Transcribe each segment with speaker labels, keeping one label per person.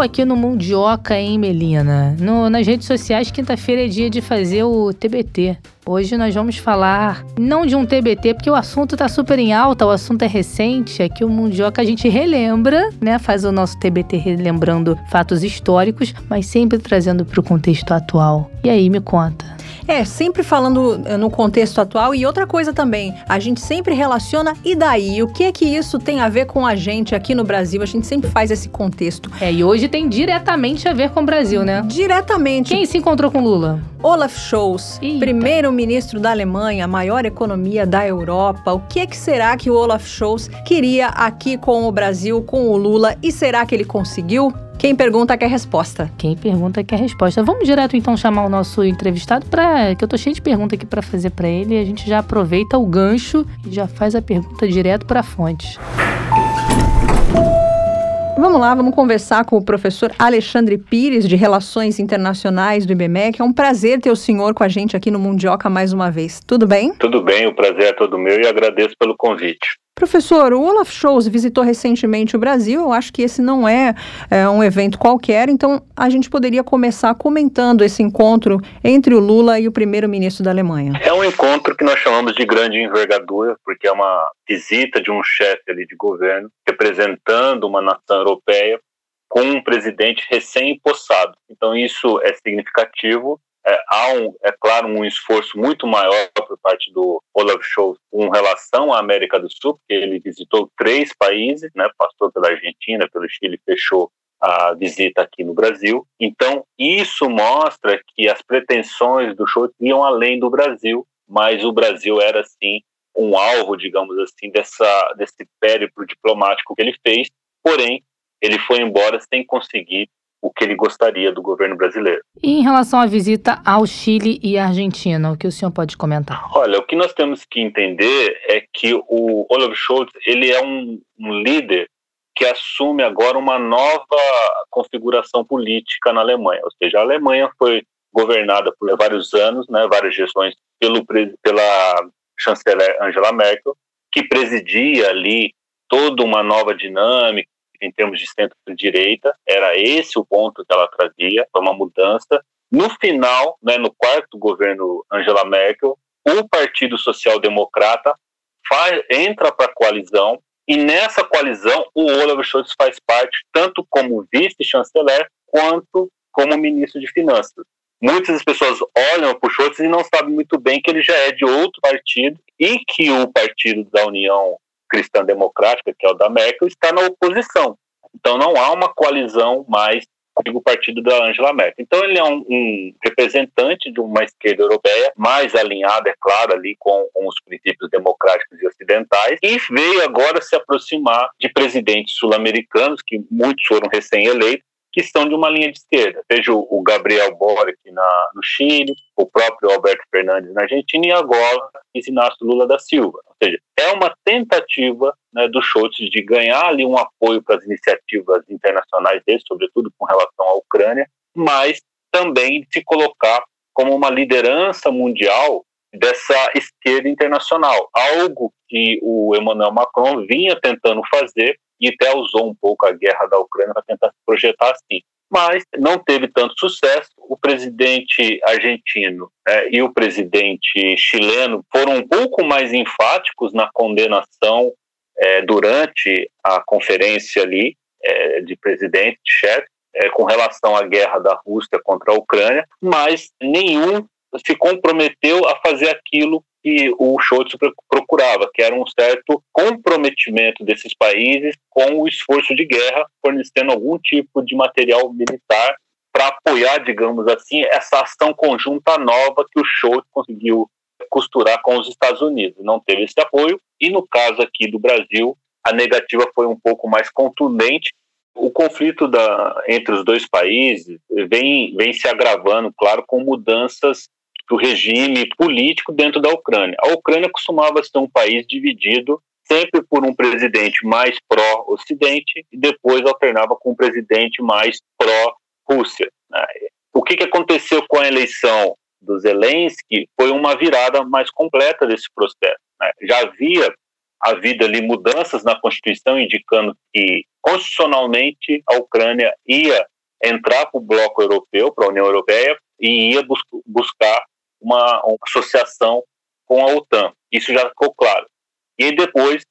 Speaker 1: Aqui no Mundioca, hein, Melina? No, nas redes sociais, quinta-feira é dia de fazer o TBT. Hoje nós vamos falar não de um TBT, porque o assunto tá super em alta, o assunto é recente. Aqui o Mundioca a gente relembra, né? Faz o nosso TBT relembrando fatos históricos, mas sempre trazendo para o contexto atual. E aí, me conta.
Speaker 2: É, sempre falando eh, no contexto atual e outra coisa também, a gente sempre relaciona e daí? O que é que isso tem a ver com a gente aqui no Brasil? A gente sempre faz esse contexto.
Speaker 1: É, e hoje tem diretamente a ver com o Brasil, né?
Speaker 2: Diretamente.
Speaker 1: Quem se encontrou com Lula?
Speaker 2: Olaf Scholz, primeiro-ministro da Alemanha, maior economia da Europa. O que é que será que o Olaf Scholz queria aqui com o Brasil, com o Lula? E será que ele conseguiu? Quem pergunta quer resposta.
Speaker 1: Quem pergunta quer resposta. Vamos direto então chamar o nosso entrevistado para que eu tô cheio de pergunta aqui para fazer para ele e a gente já aproveita o gancho e já faz a pergunta direto para a fonte.
Speaker 2: Vamos lá, vamos conversar com o professor Alexandre Pires, de Relações Internacionais do IBMEC. É um prazer ter o senhor com a gente aqui no Mundioca mais uma vez. Tudo bem?
Speaker 3: Tudo bem, o prazer é todo meu e agradeço pelo convite.
Speaker 2: Professor, o Olaf Scholz visitou recentemente o Brasil. Eu acho que esse não é, é, um evento qualquer, então a gente poderia começar comentando esse encontro entre o Lula e o primeiro-ministro da Alemanha.
Speaker 3: É um encontro que nós chamamos de grande envergadura, porque é uma visita de um chefe ali de governo representando uma nação europeia com um presidente recém-impossado. Então isso é significativo é, há, um, é claro, um esforço muito maior por parte do Olaf Scholz com relação à América do Sul, porque ele visitou três países, né, passou pela Argentina, pelo Chile, fechou a visita aqui no Brasil. Então, isso mostra que as pretensões do Scholz iam além do Brasil, mas o Brasil era, sim, um alvo, digamos assim, dessa, desse périplo diplomático que ele fez, porém, ele foi embora sem conseguir o que ele gostaria do governo brasileiro.
Speaker 1: E em relação à visita ao Chile e à Argentina, o que o senhor pode comentar?
Speaker 3: Olha, o que nós temos que entender é que o Olaf Scholz ele é um, um líder que assume agora uma nova configuração política na Alemanha. Ou seja, a Alemanha foi governada por vários anos, né, várias gestões pelo, pela chanceler Angela Merkel, que presidia ali toda uma nova dinâmica, em termos de centro-direita, era esse o ponto que ela trazia, foi uma mudança. No final, né, no quarto governo Angela Merkel, o Partido Social Democrata faz, entra para a coalizão e nessa coalizão o Olaf Scholz faz parte tanto como vice-chanceler quanto como ministro de Finanças. Muitas pessoas olham para o Scholz e não sabem muito bem que ele já é de outro partido e que o partido da União cristã democrática, que é o da Merkel, está na oposição. Então não há uma coalizão mais com o partido da Angela Merkel. Então ele é um, um, representante de uma esquerda europeia mais alinhada, é claro, ali com, com, os princípios democráticos e ocidentais, e veio agora se aproximar de presidentes sul-americanos, que muitos foram recém-eleitos, que são de uma linha de esquerda. Veja o Gabriel Boric na, no Chile, o próprio Alberto Fernandes na Argentina e agora Inácio Lula da Silva. Ou seja, é uma tentativa né, do Scholz de ganhar ali um apoio para as iniciativas internacionais dele, sobretudo com relação à Ucrânia, mas também de se colocar como uma liderança mundial dessa esquerda internacional, algo que o Emmanuel Macron vinha tentando fazer e até usou um pouco a guerra da Ucrânia para tentar se projetar assim. Mas não teve tanto sucesso. O presidente argentino né, e o presidente chileno foram um pouco mais enfáticos na condenação é, durante a conferência ali é, de presidente, de chefe, é, com relação à guerra da Rússia contra a Ucrânia, mas nenhum se comprometeu a fazer aquilo que o Scholz procurava, que era um certo comprometimento desses países com o esforço de guerra, fornecendo algum tipo de material militar para apoiar, digamos assim, essa ação conjunta nova que o Scholz conseguiu costurar com os Estados Unidos. Não teve esse apoio, e no caso aqui do Brasil, a negativa foi um pouco mais contundente. O conflito da, entre os dois países vem, vem se agravando, claro, com mudanças do regime político dentro da Ucrânia. A Ucrânia costumava ser um país dividido sempre por um presidente mais pró-Ocidente e depois alternava com um presidente mais pró-Rússia. Né? O que, que aconteceu com a eleição do Zelensky foi uma virada mais completa desse processo. Né? Já havia havido ali mudanças na Constituição indicando que constitucionalmente a Ucrânia ia entrar para o bloco europeu, para a União Europeia, e ia bus buscar uma, uma, associação com a OTAN. Isso já ficou claro. E depois,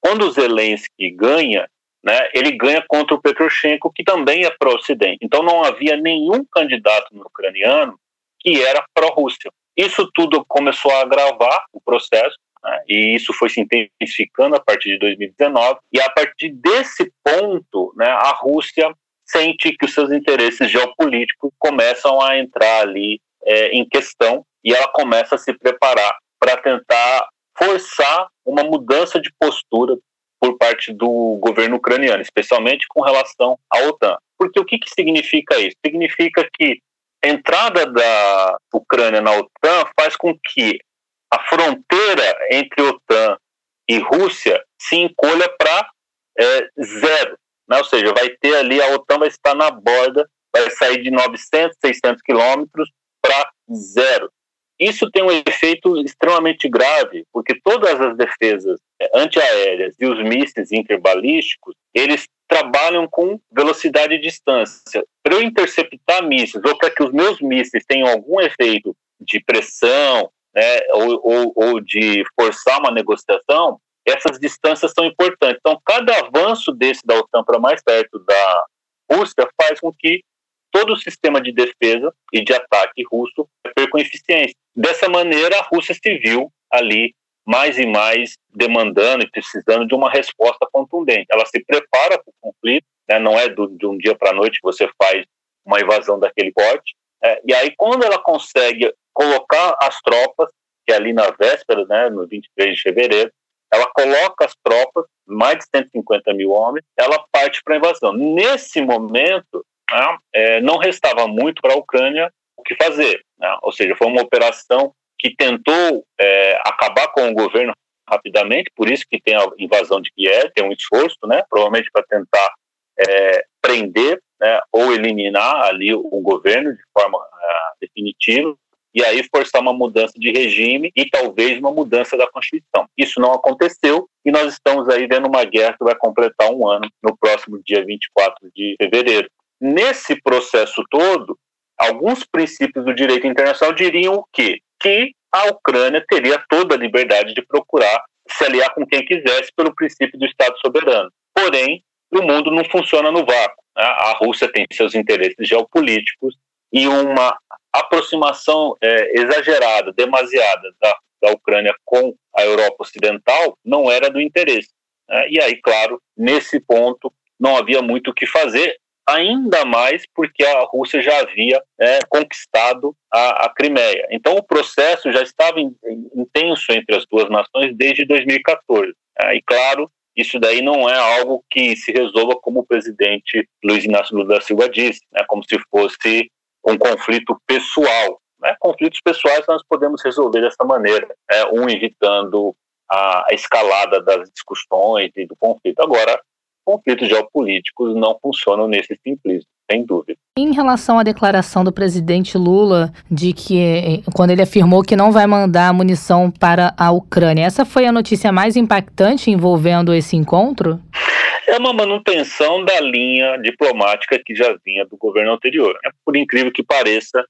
Speaker 3: quando Zelensky ganha, né, ele ganha contra o Petroshenko, que também é pró-Ocidente. Então não havia nenhum candidato ucraniano que era pró-Rússia. Isso tudo começou a agravar o processo, né, e isso foi se intensificando a partir de 2019, e a partir desse ponto, né, a Rússia sente que os seus interesses geopolíticos começam a entrar ali é, em questão, e ela começa a se preparar para tentar forçar uma mudança de postura por parte do governo ucraniano, especialmente com relação à OTAN. Porque o que, que significa isso? Significa que a entrada da Ucrânia na OTAN faz com que a fronteira entre OTAN e Rússia se encolha para é, zero. Né? Ou seja, vai ter ali, a OTAN vai estar na borda, vai sair de 900, 600 quilômetros para zero. Isso tem um efeito extremamente grave, porque todas as defesas é, antiaéreas e os mísseis interbalísticos, eles trabalham com velocidade e distância. Para eu interceptar mísseis, ou para que os meus mísseis tenham algum efeito de pressão, né, ou, ou, ou de forçar uma negociação, essas distâncias são importantes. Então, cada avanço desse da OTAN para mais perto da Rússia faz com que todo o sistema de defesa e de ataque russo perca eficiência. Dessa maneira, a Rússia se viu ali mais e mais demandando e precisando de uma resposta contundente. Ela se prepara para o conflito, né? não é do, de um dia para a noite que você faz uma invasão daquele porte. É, e aí, quando ela consegue colocar as tropas, que é ali na véspera, né, no 23 de fevereiro, ela coloca as tropas, mais de 150 mil homens, ela parte para a invasão. Nesse momento, né, é, não restava muito para a Ucrânia o que fazer. Né? Ou seja, foi uma operação que tentou é, acabar com o governo rapidamente, por isso que tem a invasão de Kiev, tem um esforço, né, provavelmente para tentar é, prender né, ou eliminar ali o governo de forma uh, definitiva e aí forçar uma mudança de regime e talvez uma mudança da Constituição. Isso não aconteceu e nós estamos aí vendo uma guerra que vai completar um ano no próximo dia 24 de fevereiro. Nesse processo todo, alguns princípios do direito internacional diriam o quê? Que a Ucrânia teria toda a liberdade de procurar se aliar com quem quisesse pelo princípio do Estado soberano. Porém, o mundo não funciona no vácuo. Né? A Rússia tem seus interesses geopolíticos e uma aproximação é, exagerada, demasiada da, da Ucrânia com a Europa Ocidental não era do interesse. Né? E aí, claro, nesse ponto não havia muito o que fazer, ainda mais porque a Rússia já havia é, conquistado a, a, Crimeia. Então o processo já estava in, intenso entre as duas nações desde 2014. É, e claro, isso daí não é algo que se resolva como o presidente Luiz Inácio Lula da Silva disse, né, como se fosse um conflito pessoal. Né? Conflitos pessoais nós podemos resolver dessa maneira, é, um evitando a escalada das discussões e do conflito. Agora, conflitos geopolíticos não funcionam nesse simplismo, sem dúvida.
Speaker 1: Em relação à declaração do presidente Lula de que, eh, quando ele afirmou que não vai mandar munição para a Ucrânia, essa foi a notícia mais impactante envolvendo esse encontro?
Speaker 3: É uma manutenção da linha diplomática que já vinha do governo anterior. É, por incrível que pareça,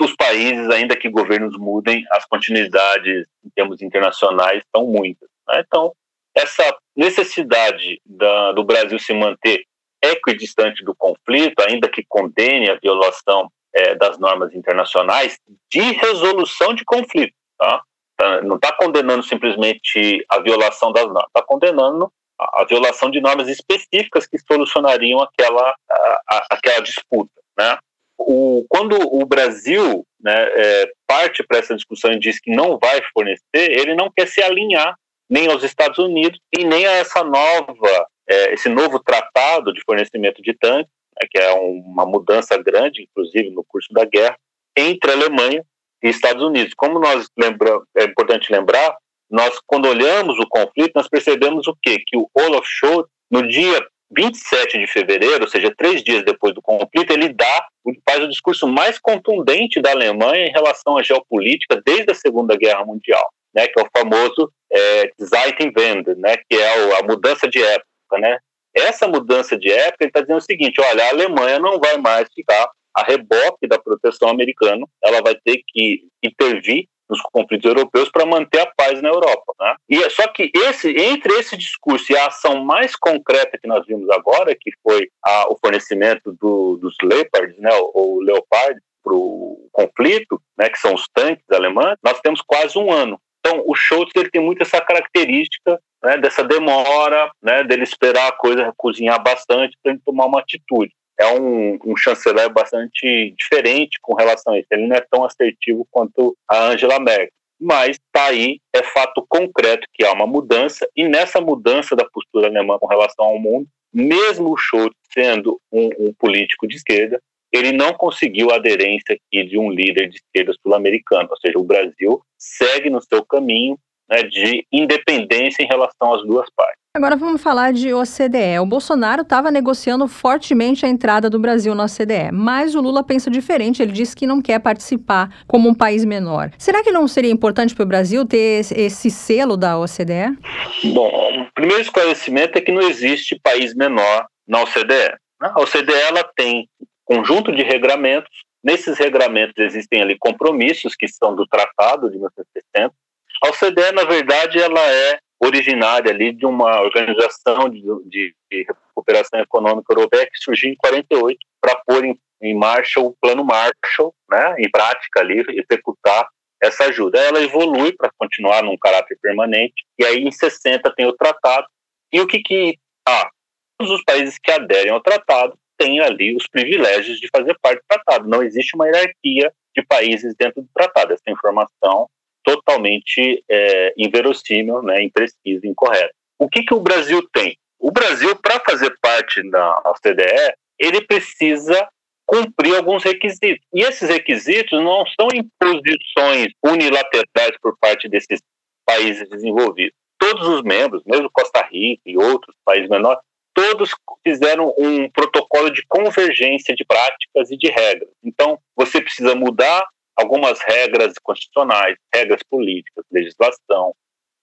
Speaker 3: os países, ainda que governos mudem, as continuidades em termos internacionais são muitas. Né? Então, essa necessidade da, do Brasil se manter equidistante do conflito, ainda que condene a violação é, das normas internacionais de resolução de conflito. Tá? tá não está condenando simplesmente a violação das normas, está condenando a, a, violação de normas específicas que solucionariam aquela, a, a, aquela disputa. Né? O, quando o Brasil né, é, parte para essa discussão e diz que não vai fornecer, ele não quer se alinhar nem aos Estados Unidos e nem a essa nova, é, esse novo tratado de fornecimento de tanques, né, que é uma mudança grande, inclusive no curso da guerra, entre a Alemanha e Estados Unidos. Como nós lembramos, é importante lembrar, nós, quando olhamos o conflito, nós percebemos o quê? Que o Olaf Scholz, no dia 27 de fevereiro, ou seja, três dias depois do conflito, ele dá, faz o discurso mais contundente da Alemanha em relação à geopolítica desde a Segunda Guerra Mundial, né, que é o famoso é, Zeitenwende, né, que é a mudança de época, né. Essa mudança de época, ele está dizendo o seguinte, olha, a Alemanha não vai mais ficar a reboque da proteção americana, ela vai ter que intervir nos conflitos europeus para manter a paz na Europa. Né? E é só que esse, entre esse discurso e a ação mais concreta que nós vimos agora, que foi a, o fornecimento do, dos Leopards, né, ou Leopard, para o conflito, né, que são os tanques alemães, nós temos quase um ano. Então, o Scholz ele tem muito essa característica né, dessa demora, né, dele esperar a coisa cozinhar bastante para ele tomar uma atitude é um, um, chanceler bastante diferente com relação a isso. Ele não é tão assertivo quanto a Angela Merkel. Mas está aí, é fato concreto que há uma mudança, e nessa mudança da postura alemã com relação ao mundo, mesmo o Scholz sendo um, um político de esquerda, ele não conseguiu a aderência aqui de um líder de esquerda sul-americano. Ou seja, o Brasil segue no seu caminho né, de independência em relação às duas partes.
Speaker 2: Agora vamos falar de OCDE. O Bolsonaro estava negociando fortemente a entrada do Brasil na OCDE, mas o Lula pensa diferente. Ele disse que não quer participar como um país menor. Será que não seria importante para o Brasil ter esse selo da OCDE?
Speaker 3: Bom, o primeiro esclarecimento é que não existe país menor na OCDE. A OCDE ela tem conjunto de regramentos. Nesses regramentos existem ali compromissos que são do Tratado de 1960. A OCDE, na verdade, ela é originária ali de uma organização de, de, de recuperação econômica europeia que surgiu em 48 para pôr em, em, marcha o plano Marshall, né, em prática ali, executar essa ajuda. Ela evolui para continuar num caráter permanente, e aí em 60 tem o tratado, e o que que ah, todos os países que aderem ao tratado têm ali os privilégios de fazer parte do tratado. Não existe uma hierarquia de países dentro do tratado. Essa informação totalmente é, inverossímil, né, imprecisa, incorreta. O que, que o Brasil tem? O Brasil, para fazer parte da OCDE, ele precisa cumprir alguns requisitos. E esses requisitos não são imposições unilaterais por parte desses países desenvolvidos. Todos os membros, mesmo Costa Rica e outros países menores, todos fizeram um protocolo de convergência de práticas e de regras. Então, você precisa mudar algumas regras constitucionais, regras políticas, legislação,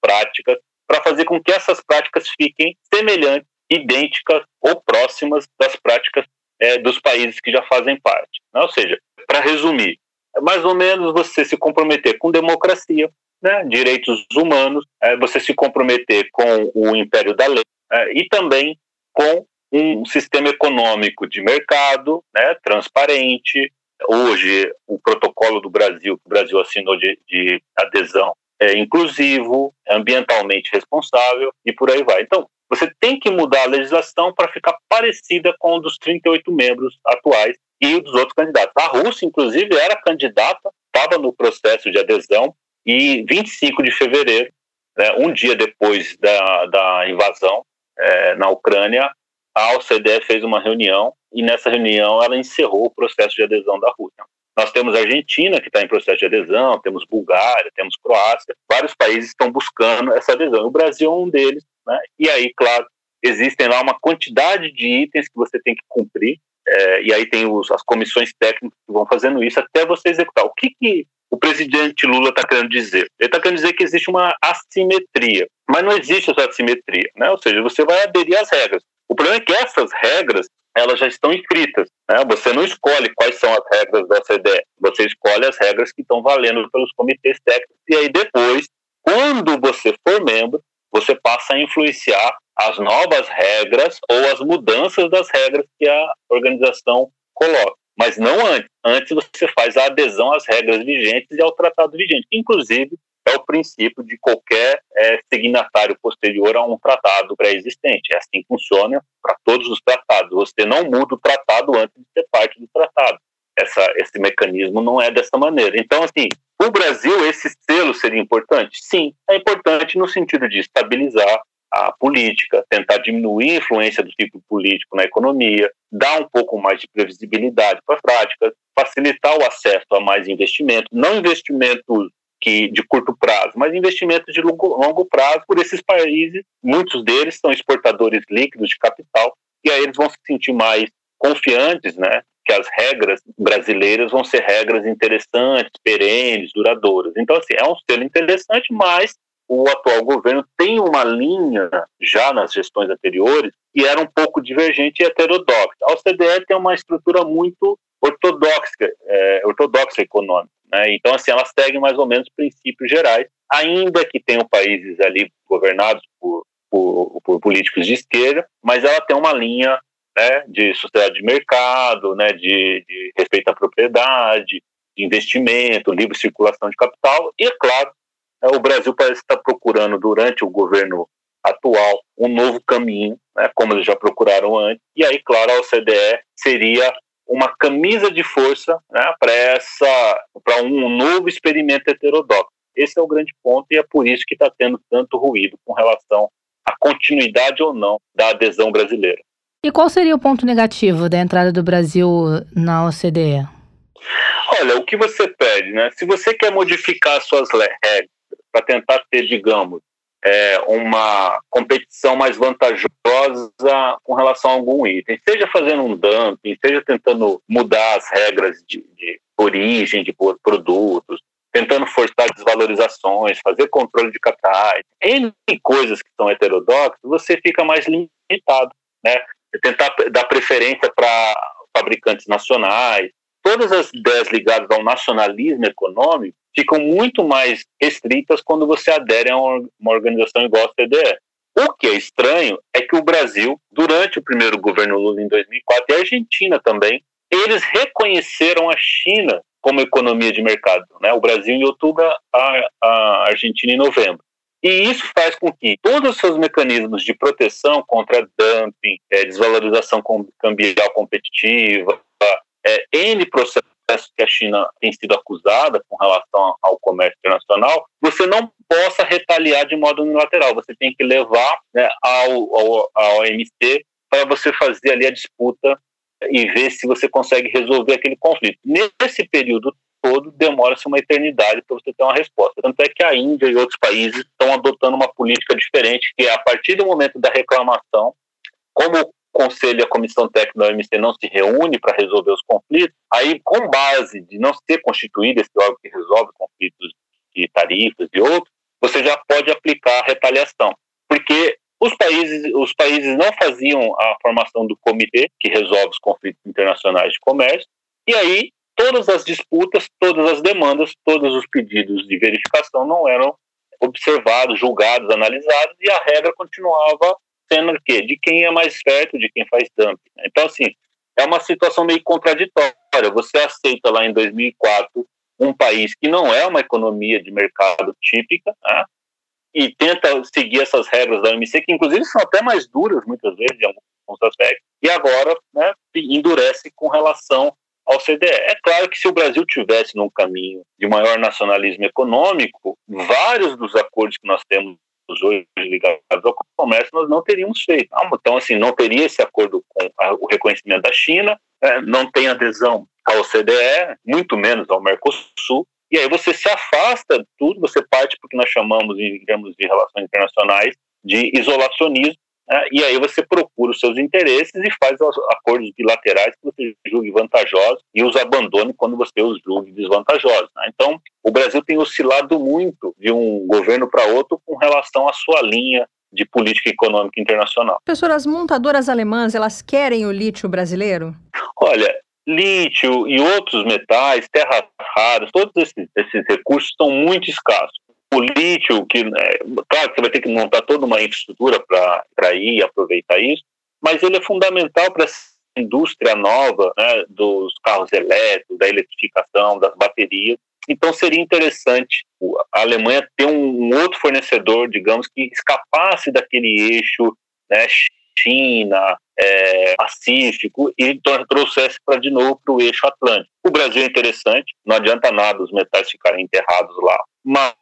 Speaker 3: práticas, para fazer com que essas práticas fiquem semelhantes, idênticas ou próximas das práticas é, dos países que já fazem parte. Né? Ou seja, para resumir, é mais ou menos você se comprometer com democracia, né, direitos humanos, é, você se comprometer com o império da lei é, e também com um sistema econômico de mercado, né, transparente, Hoje, o protocolo do Brasil, que o Brasil assinou de, de adesão, é inclusivo, é ambientalmente responsável e por aí vai. Então, você tem que mudar a legislação para ficar parecida com o dos 38 membros atuais e dos outros candidatos. A Rússia, inclusive, era candidata, estava no processo de adesão e 25 de fevereiro, né, um dia depois da, da invasão é, na Ucrânia, a OCDE fez uma reunião e nessa reunião ela encerrou o processo de adesão da Rússia. Nós temos a Argentina, que está em processo de adesão, temos Bulgária, temos Croácia, vários países estão buscando essa adesão. O Brasil é um deles, né? e aí, claro, existem lá uma quantidade de itens que você tem que cumprir, é, e aí tem os, as comissões técnicas que vão fazendo isso até você executar. O que, que o presidente Lula está querendo dizer? Ele está querendo dizer que existe uma assimetria, mas não existe essa assimetria, né? ou seja, você vai aderir às regras. O problema é que essas regras elas já estão escritas. Né? Você não escolhe quais são as regras da OCDE, você escolhe as regras que estão valendo pelos comitês técnicos, e aí depois, quando você for membro, você passa a influenciar as novas regras ou as mudanças das regras que a organização coloca. Mas não antes. Antes você faz a adesão às regras vigentes e ao tratado vigente. Inclusive, é o princípio de qualquer é, signatário posterior a um tratado pré-existente. É assim que funciona para todos os tratados. Você não muda o tratado antes de ser parte do tratado. Essa, esse mecanismo não é dessa maneira. Então, assim, o Brasil, esse selo seria importante? Sim, é importante no sentido de estabilizar a política, tentar diminuir a influência do tipo político na economia, dar um pouco mais de previsibilidade para as práticas, facilitar o acesso a mais investimento, não investimentos que de curto prazo, mas investimentos de longo, longo prazo por esses países. Muitos deles são exportadores líquidos de capital e aí eles vão se sentir mais confiantes, né? Que as regras brasileiras vão ser regras interessantes, perenes, duradouras. Então, assim, é um selo interessante, mas o atual governo tem uma linha, já nas gestões anteriores, que era um pouco divergente e heterodoxa. A OCDE tem uma estrutura muito ortodoxa, é, ortodoxa econômica. Né? Então, assim, elas seguem mais ou menos princípios gerais, ainda que tenham países ali governados por, por, por políticos de esquerda, mas ela tem uma linha né, de sociedade de mercado, né, de, de respeito à propriedade, de investimento, livre circulação de capital, e, é claro, o Brasil parece estar procurando, durante o governo atual, um novo caminho, né, como eles já procuraram antes, e aí, claro, a OCDE seria uma camisa de força né, para essa para um novo experimento heterodoxo. Esse é o grande ponto e é por isso que está tendo tanto ruído com relação à continuidade ou não da adesão brasileira.
Speaker 1: E qual seria o ponto negativo da entrada do Brasil na OCDE?
Speaker 3: Olha, o que você pede, né? Se você quer modificar suas regras para tentar ter, digamos, é, uma competição mais vantajosa com relação a algum item, seja fazendo um dumping, seja tentando mudar as regras de, de origem de produtos, tentando forçar desvalorizações, fazer controle de capitais, N coisas que são heterodoxas, você fica mais limitado, né? tentar dar preferência para fabricantes nacionais. Todas as ideias ligadas ao nacionalismo econômico ficam muito mais restritas quando você adere a uma organização igual a CDE. O que é estranho é que o Brasil, durante o primeiro governo Lula em 2004, e a Argentina também, eles reconheceram a China como economia de mercado. Né? O Brasil em outubro, a, a Argentina em novembro. E isso faz com que todos os seus mecanismos de proteção contra dumping, é, desvalorização cambial competitiva, é, N processos que a China tem sido acusada com relação ao comércio internacional, você não possa retaliar de modo unilateral. Você tem que levar né, ao, ao, ao OMC para você fazer ali a disputa e ver se você consegue resolver aquele conflito. Nesse período todo demora-se uma eternidade para você ter uma resposta. Tanto é que a Índia e outros países estão adotando uma política diferente, que é a partir do momento da reclamação, como Conselho e a Comissão Técnica da OMC não se reúne para resolver os conflitos, aí, com base de não ser constituído esse órgão que resolve conflitos de tarifas e outros, você já pode aplicar a retaliação. Porque os países, os países não faziam a formação do comitê que resolve os conflitos internacionais de comércio, e aí todas as disputas, todas as demandas, todos os pedidos de verificação não eram observados, julgados, analisados, e a regra continuava sendo o quê? De quem é mais perto, de quem faz dumping. Então, assim, é uma situação meio contraditória. Você aceita lá em 2004 um país que não é uma economia de mercado típica, né? e tenta seguir essas regras da OMC, que inclusive são até mais duras muitas vezes em alguns aspectos, e agora né, endurece com relação ao CDE. É claro que se o Brasil tivesse num caminho de maior nacionalismo econômico, vários dos acordos que nós temos hoje ligados ao comércio nós não teríamos feito. Ah, então, assim, não teria esse acordo com o reconhecimento da China, é, não tem adesão ao CDE, muito menos ao Mercosul, e aí você se afasta de tudo, você parte porque nós chamamos, em termos de relações internacionais, de isolacionismo, né? e aí você procura os seus interesses e faz acordos bilaterais que você julgue vantajosos e os abandone quando você os julgue desvantajosos. Né? Então, o Brasil tem oscilado muito de um governo para outro com relação à sua linha de política econômica internacional.
Speaker 2: Professor, as montadoras alemãs, elas querem o lítio brasileiro?
Speaker 3: Olha, lítio e outros metais, terras raras, todos esses, esses recursos são muito escassos o lítio, que é, claro que você vai ter que montar toda uma infraestrutura para ir e aproveitar isso, mas ele é fundamental para essa indústria nova né, dos carros elétricos, da eletrificação, das baterias. Então seria interessante a Alemanha ter um, outro fornecedor, digamos, que escapasse daquele eixo né, China, é, Pacífico e trouxesse para de novo para o eixo Atlântico. O Brasil é interessante, não adianta nada os metais ficarem enterrados lá, mas,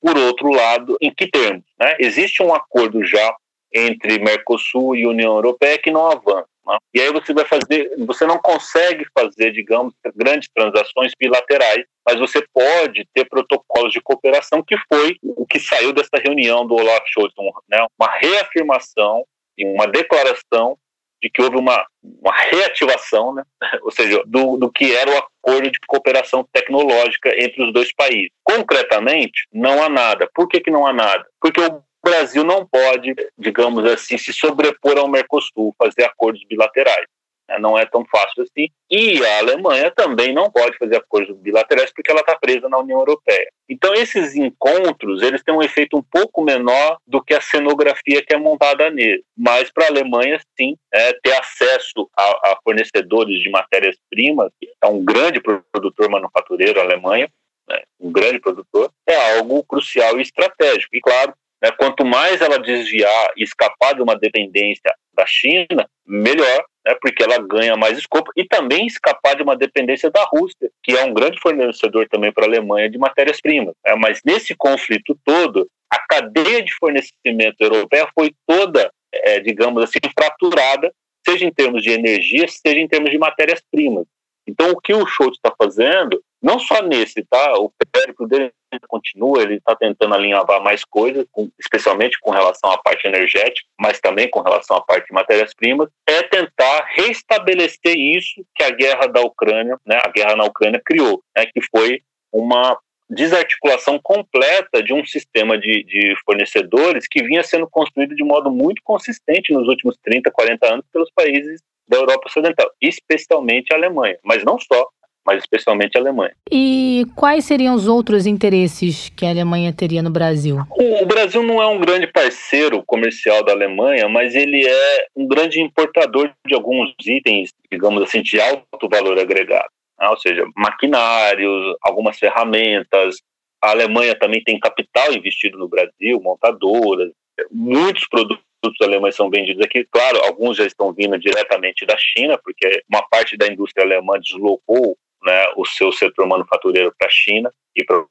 Speaker 3: por outro lado, em que termos? Né? Existe um acordo já entre Mercosul e União Europeia que não avança. Né? E aí você vai fazer, você não consegue fazer, digamos, grandes transações bilaterais, mas você pode ter protocolos de cooperação, que foi o que saiu dessa reunião do Olaf Scholz, né? uma reafirmação e uma declaração de que houve uma, uma reativação, né? ou seja, do, do que era o acordo de cooperação tecnológica entre os dois países. Concretamente, não há nada. Por que, que não há nada? Porque o Brasil não pode, digamos assim, se sobrepor ao Mercosul, fazer acordos bilaterais. Né? Não é tão fácil assim. E a Alemanha também não pode fazer acordos bilaterais porque ela está presa na União Europeia. Então esses encontros eles têm um efeito um pouco menor do que a cenografia que é montada nele. Mas para a Alemanha sim, é, ter acesso a, a fornecedores de matérias primas, é um grande produtor manufatureiro a Alemanha, né, um grande produtor, é algo crucial e estratégico. E claro, né, quanto mais ela desviar e escapar de uma dependência da China, melhor, né, porque ela ganha mais escopo e também escapar de uma dependência da Rússia, que é um grande fornecedor também para a Alemanha de matérias-primas. É, mas nesse conflito todo, a cadeia de fornecimento europeia foi toda, é, digamos assim, fraturada, seja em termos de energia, seja em termos de matérias-primas. Então, o que o Schultz está fazendo, não só nesse, tá? O périplo dele continua, ele está tentando alinhavar mais coisas, com, especialmente com relação à parte energética, mas também com relação à parte de matérias-primas, é tentar restabelecer isso que a guerra da Ucrânia, né, a guerra na Ucrânia criou, né, que foi uma desarticulação completa de um sistema de, de, fornecedores que vinha sendo construído de modo muito consistente nos últimos 30, 40 anos pelos países da Europa Ocidental, especialmente a Alemanha, mas não só mas especialmente a Alemanha.
Speaker 1: E quais seriam os outros interesses que a Alemanha teria no Brasil?
Speaker 3: O Brasil não é um grande parceiro comercial da Alemanha, mas ele é um grande importador de alguns itens, digamos assim, de alto valor agregado. Né? Ou seja, maquinários, algumas ferramentas. A Alemanha também tem capital investido no Brasil, montadoras, muitos produtos alemães são vendidos aqui. Claro, alguns já estão vindo diretamente da China, porque uma parte da indústria alemã deslocou né, o seu setor manufatureiro para a China e para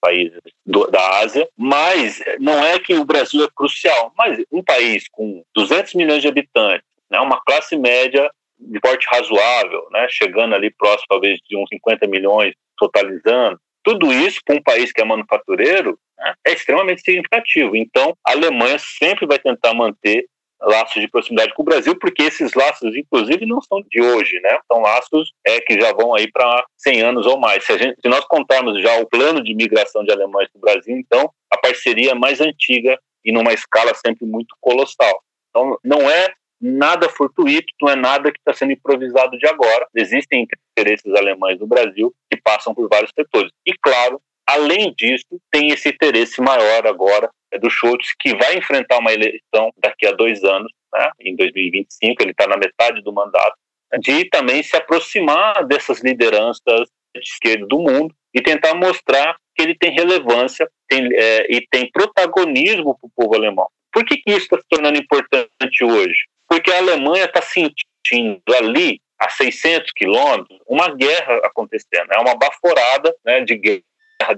Speaker 3: países do, da Ásia, mas não é que o Brasil é crucial, mas um país com 200 milhões de habitantes, né, uma classe média de porte razoável, né, chegando ali próximo talvez de uns 50 milhões, totalizando, tudo isso para um país que é manufatureiro né, é extremamente significativo. Então, a Alemanha sempre vai tentar manter laços de proximidade com o Brasil, porque esses laços, inclusive, não são de hoje, né? São laços é, que já vão aí para 100 anos ou mais. Se, gente, se, nós contarmos já o plano de migração de alemães para o Brasil, então a parceria é mais antiga e numa escala sempre muito colossal. Então, não é nada fortuito, não é nada que está sendo improvisado de agora. Existem interesses alemães no Brasil que passam por vários setores. E, claro, além disso, tem esse interesse maior agora é do Schultz, que vai enfrentar uma eleição daqui a dois anos, né, em 2025, ele está na metade do mandato, de também se aproximar dessas lideranças de esquerda do mundo e tentar mostrar que ele tem relevância tem, é, e tem protagonismo para o povo alemão. Por que, que isso está se tornando importante hoje? Porque a Alemanha está sentindo ali, a 600 quilômetros, uma guerra acontecendo, é uma baforada né, de guerra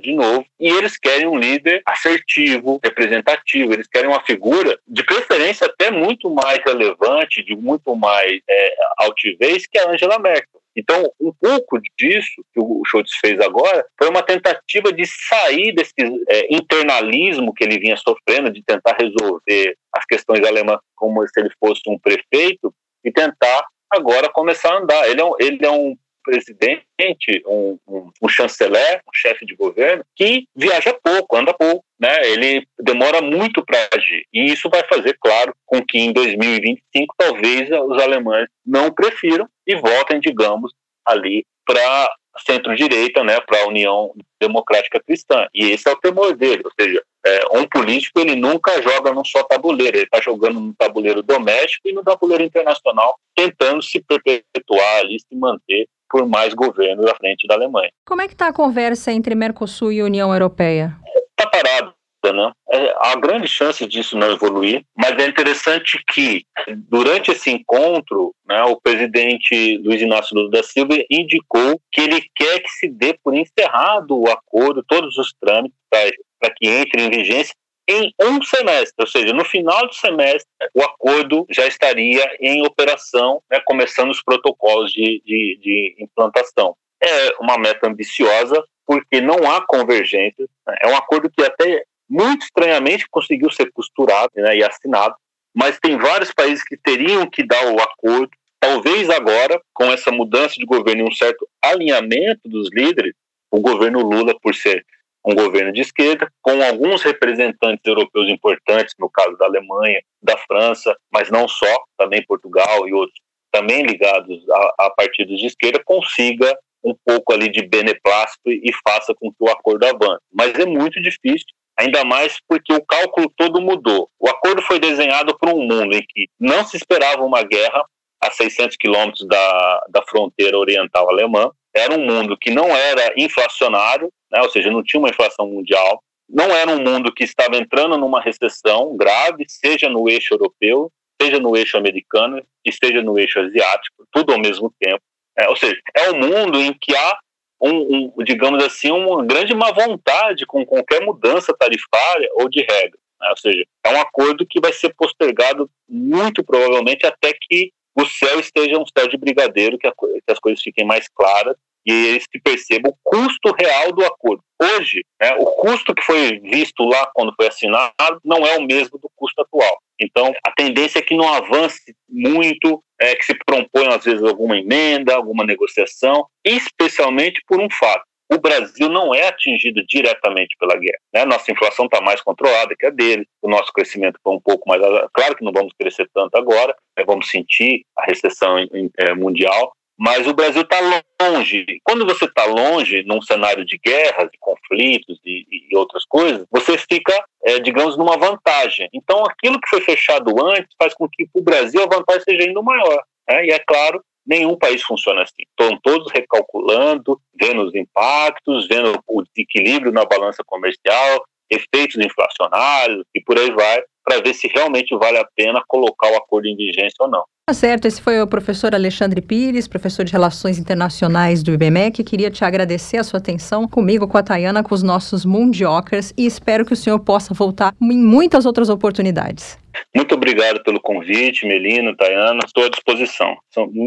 Speaker 3: de novo, e eles querem um líder assertivo, representativo, eles querem uma figura, de preferência até muito mais relevante, de muito mais é, altivez que a Angela Merkel. Então, um pouco disso que o Schultz fez agora foi uma tentativa de sair desse é, internalismo que ele vinha sofrendo, de tentar resolver as questões alemãs como se ele fosse um prefeito e tentar agora começar a andar. Ele é um, ele é um presidente, um, um, um chanceler, um chefe de governo, que viaja pouco, anda pouco. Né? Ele demora muito para agir. E isso vai fazer, claro, com que em 2025 talvez os alemães não prefiram e votem, digamos, ali para centro-direita, né, para a União Democrática Cristã. E esse é o temor dele, ou seja, é, um político ele nunca joga num só tabuleiro, ele está jogando no tabuleiro doméstico e no tabuleiro internacional, tentando se perpetuar ali, se manter por mais governos à frente da Alemanha.
Speaker 2: Como é que está a conversa entre Mercosul e União Europeia?
Speaker 3: Está parado. Né? É, há grande chance disso não evoluir, mas é interessante que, durante esse encontro, né, o presidente Luiz Inácio Lula da Silva indicou que ele quer que se dê por encerrado o acordo, todos os trâmites, para que entre em vigência em um semestre, ou seja, no final do semestre, o acordo já estaria em operação, né, começando os protocolos de, de, de, implantação. É uma meta ambiciosa, porque não há convergência, né, é um acordo que até muito estranhamente conseguiu ser costurado né, e assinado, mas tem vários países que teriam que dar o acordo. Talvez agora, com essa mudança de governo e um certo alinhamento dos líderes, o governo Lula, por ser um governo de esquerda, com alguns representantes europeus importantes, no caso da Alemanha, da França, mas não só, também Portugal e outros, também ligados a, a partidos de esquerda, consiga um pouco ali de beneplácito e faça com que o acordo avance. Mas é muito difícil, ainda mais porque o cálculo todo mudou. O acordo foi desenhado para um mundo em que não se esperava uma guerra a 600 quilômetros da, da fronteira oriental alemã, era um mundo que não era inflacionário, né, ou seja, não tinha uma inflação mundial, não era um mundo que estava entrando numa recessão grave, seja no eixo europeu, seja no eixo americano e seja no eixo asiático, tudo ao mesmo tempo. É, ou seja, é um mundo em que há um, um, digamos assim, uma grande má vontade com qualquer mudança tarifária ou de regra. Né? Ou seja, é um acordo que vai ser postergado muito provavelmente até que o céu esteja um céu de brigadeiro, que, a, que as coisas fiquem mais claras e eles se percebam o custo real do acordo. Hoje, né, o custo que foi visto lá quando foi assinado não é o mesmo do custo atual. Então, a tendência é que não avance muito, é, que se proponha às vezes alguma emenda, alguma negociação, especialmente por um fato. O Brasil não é atingido diretamente pela guerra. Né? Nossa inflação está mais controlada que a dele, o nosso crescimento foi um pouco mais. Claro que não vamos crescer tanto agora, né? vamos sentir a recessão é, mundial, mas o Brasil está longe. Quando você está longe, num cenário de guerras, de conflitos e, e outras coisas, você fica, é, digamos, numa vantagem. Então, aquilo que foi fechado antes faz com que, para o Brasil, a vantagem seja ainda maior. Né? E é claro, nenhum país funciona assim. Estão todos recalculando, vendo os impactos, vendo o desequilíbrio na balança comercial, efeitos inflacionários e por aí vai, para ver se realmente vale a pena colocar o acordo em vigência ou não.
Speaker 2: Tá certo, esse foi o professor Alexandre Pires, professor de Relações Internacionais do IBMEC. Queria te agradecer a sua atenção comigo, com a Tayana, com os nossos Mundiocas e espero que o senhor possa voltar em muitas outras oportunidades.
Speaker 3: Muito obrigado pelo convite, Melina, Tayana. Estou à disposição.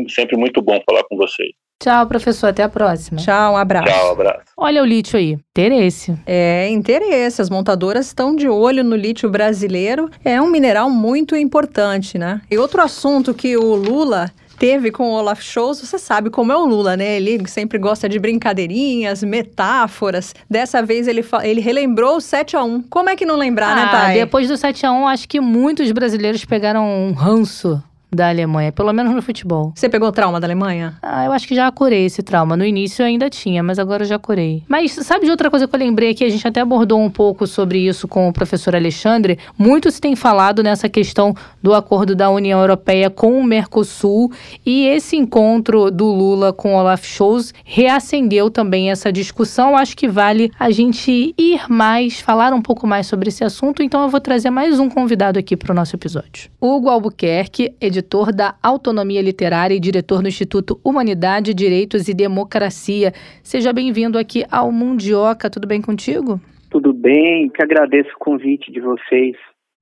Speaker 3: Sempre muito bom falar com vocês.
Speaker 1: Tchau, professor. Até a próxima.
Speaker 2: Tchau, um abraço.
Speaker 3: Tchau, um abraço.
Speaker 1: Olha o lítio aí. Interesse.
Speaker 2: É, interesse. As montadoras estão de olho no lítio brasileiro. É um mineral muito importante, né? E outro assunto que o Lula teve com o Olaf Scholz, você sabe como é o Lula, né? Ele sempre gosta de brincadeirinhas, metáforas. Dessa vez ele, ele relembrou o 7 a 1 Como é que não lembrar, né, ah, né, Thay?
Speaker 1: Depois do 7 a 1 acho que muitos brasileiros pegaram um ranço da Alemanha, pelo menos no futebol.
Speaker 2: Você pegou trauma da Alemanha?
Speaker 1: Ah, eu acho que já curei esse trauma. No início eu ainda tinha, mas agora eu já curei. Mas sabe de outra coisa que eu lembrei aqui? A gente até abordou um pouco sobre isso com o professor Alexandre. Muito se tem falado nessa questão do acordo da União Europeia com o Mercosul e esse encontro do Lula com Olaf Scholz reacendeu também essa discussão. Acho que vale a gente ir mais, falar um pouco mais sobre esse assunto. Então eu vou trazer mais um convidado aqui para o nosso episódio. Hugo Albuquerque, editor editor da Autonomia Literária e diretor no Instituto Humanidade, Direitos e Democracia. Seja bem-vindo aqui ao Mundioca. Tudo bem contigo?
Speaker 4: Tudo bem, que agradeço o convite de vocês.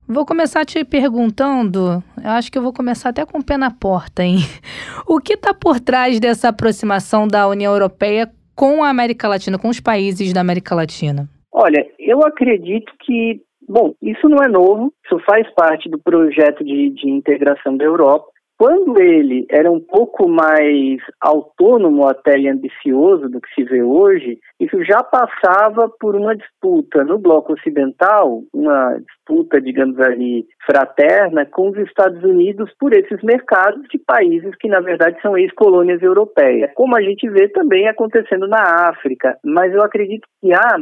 Speaker 1: Vou começar te perguntando, eu acho que eu vou começar até com o pé na porta, hein? O que está por trás dessa aproximação da União Europeia com a América Latina, com os países da América Latina?
Speaker 4: Olha, eu acredito que Bom, isso não é novo, isso faz parte do projeto de, de integração da Europa. Quando ele era um pouco mais autônomo até e ambicioso do que se vê hoje, isso já passava por uma disputa no bloco ocidental, uma disputa, digamos ali, fraterna com os Estados Unidos por esses mercados de países que, na verdade, são ex-colônias europeias. Como a gente vê também acontecendo na África. Mas eu acredito que há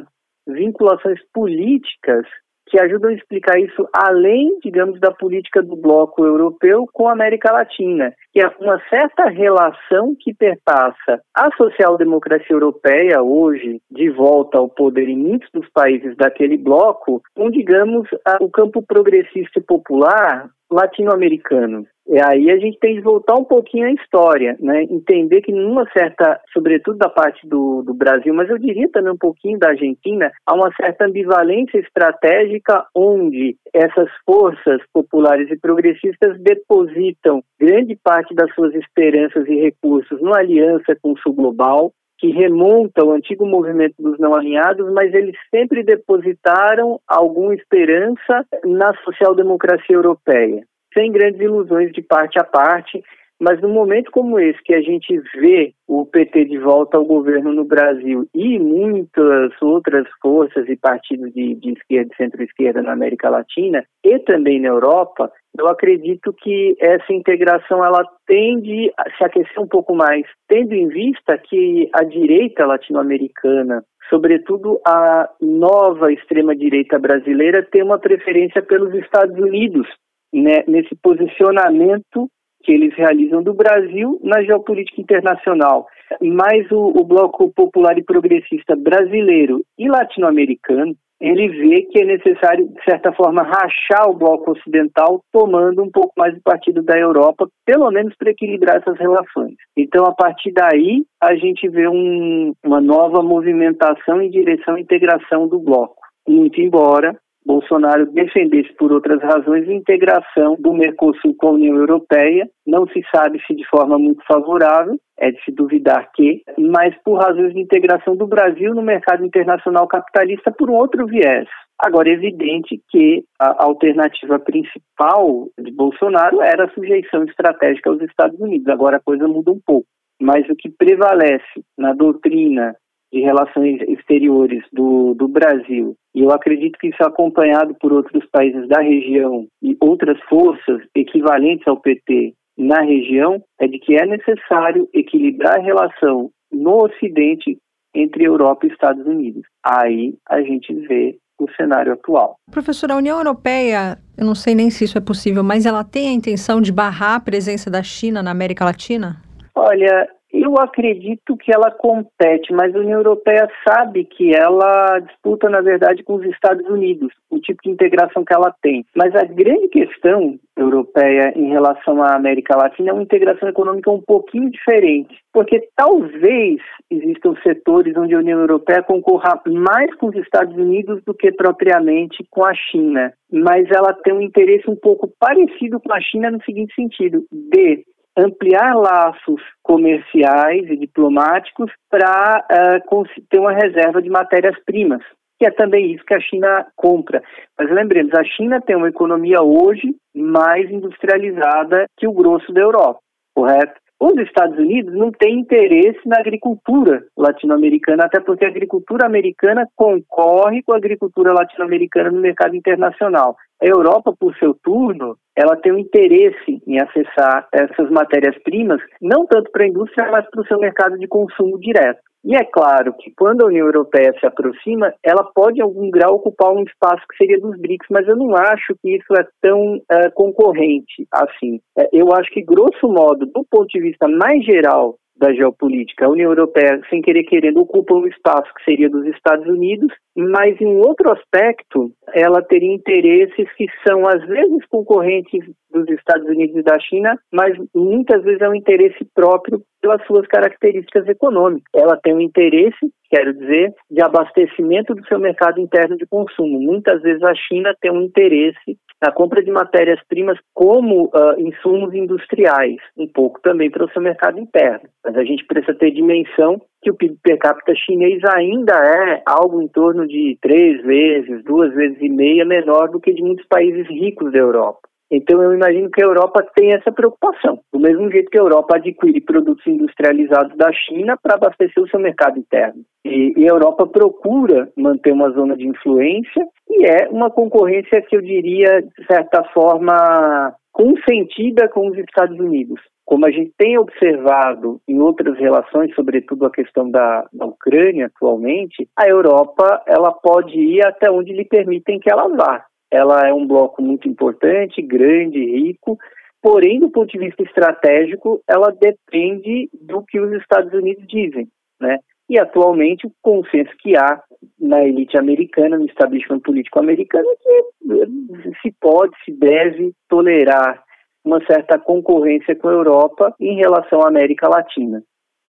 Speaker 4: vinculações políticas que ajudam a explicar isso além, digamos, da política do bloco europeu com a América Latina, que é uma certa relação que perpassa a social-democracia europeia hoje de volta ao poder em muitos dos países daquele bloco, com, digamos, o campo progressista e popular latino-americano. E aí a gente tem de voltar um pouquinho à história, né? Entender que numa certa, sobretudo da parte do, do Brasil, mas eu diria também um pouquinho da Argentina, há uma certa ambivalência estratégica onde essas forças populares e progressistas depositam grande parte das suas esperanças e recursos numa aliança com o Sul Global, que remonta ao antigo movimento dos não alinhados, mas eles sempre depositaram alguma esperança na social-democracia europeia sem grandes ilusões de parte a parte, mas num momento como esse, que a gente vê o PT de volta ao governo no Brasil e muitas outras forças e partidos de, de esquerda e centro-esquerda na América Latina e também na Europa, eu acredito que essa integração ela tende a se aquecer um pouco mais, tendo em vista que a direita latino-americana, sobretudo a nova extrema-direita brasileira, tem uma preferência pelos Estados Unidos né, nesse posicionamento que eles realizam do Brasil na geopolítica internacional. Mas o, o Bloco Popular e Progressista brasileiro e latino-americano, ele vê que é necessário, de certa forma, rachar o bloco ocidental, tomando um pouco mais do partido da Europa, pelo menos para equilibrar essas relações. Então, a partir daí, a gente vê um, uma nova movimentação em direção à integração do bloco. Muito embora Bolsonaro defendesse, por outras razões, a integração do Mercosul com a União Europeia. Não se sabe se de forma muito favorável, é de se duvidar que, mas por razões de integração do Brasil no mercado internacional capitalista por um outro viés. Agora, é evidente que a alternativa principal de Bolsonaro era a sujeição estratégica aos Estados Unidos. Agora a coisa muda um pouco. Mas o que prevalece na doutrina de relações exteriores do, do Brasil, e eu acredito que isso é acompanhado por outros países da região e outras forças equivalentes ao PT na região, é de que é necessário equilibrar a relação no Ocidente entre Europa e Estados Unidos. Aí a gente vê o cenário atual.
Speaker 2: Professor, a União Europeia, eu não sei nem se isso é possível, mas ela tem a intenção de barrar a presença da China na América Latina?
Speaker 4: Olha, eu acredito que ela compete, mas a União Europeia sabe que ela disputa, na verdade, com os Estados Unidos, o tipo de integração que ela tem. Mas a grande questão europeia em relação à América Latina é uma integração econômica um pouquinho diferente, porque talvez existam setores onde a União Europeia concorra mais com os Estados Unidos do que propriamente com a China. Mas ela tem um interesse um pouco parecido com a China no seguinte sentido: de ampliar laços comerciais e diplomáticos para uh, ter uma reserva de matérias-primas, que é também isso que a China compra. Mas lembremos, a China tem uma economia hoje mais industrializada que o grosso da Europa, correto? Os Estados Unidos não têm interesse na agricultura latino-americana, até porque a agricultura americana concorre com a agricultura latino-americana no mercado internacional. A Europa, por seu turno, ela tem um interesse em acessar essas matérias-primas, não tanto para a indústria, mas para o seu mercado de consumo direto. E é claro que quando a União Europeia se aproxima, ela pode em algum grau ocupar um espaço que seria dos BRICS, mas eu não acho que isso é tão é, concorrente assim. É, eu acho que, grosso modo, do ponto de vista mais geral da geopolítica. A União Europeia, sem querer querendo, ocupa um espaço que seria dos Estados Unidos, mas em outro aspecto, ela teria interesses que são às vezes concorrentes dos Estados Unidos e da China, mas muitas vezes é um interesse próprio pelas suas características econômicas. Ela tem um interesse, quero dizer, de abastecimento do seu mercado interno de consumo. Muitas vezes a China tem um interesse na compra de matérias-primas como uh, insumos industriais, um pouco também para o seu mercado interno. Mas a gente precisa ter dimensão que o PIB per capita chinês ainda é algo em torno de três vezes, duas vezes e meia menor do que de muitos países ricos da Europa. Então eu imagino que a Europa tem essa preocupação. Do mesmo jeito que a Europa adquire produtos industrializados da China para abastecer o seu mercado interno. E, e, a Europa procura manter uma zona de influência e é uma concorrência que eu diria, de certa forma, consentida com os Estados Unidos. Como a gente tem observado em outras relações, sobretudo a questão da, da Ucrânia atualmente, a Europa ela pode ir até onde lhe permitem que ela vá ela é um bloco muito importante, grande, rico, porém, do ponto de vista estratégico, ela depende do que os Estados Unidos dizem, né? E atualmente o consenso que há na elite americana, no establishment político americano, é que se pode, se deve tolerar uma certa concorrência com a Europa em relação à América Latina.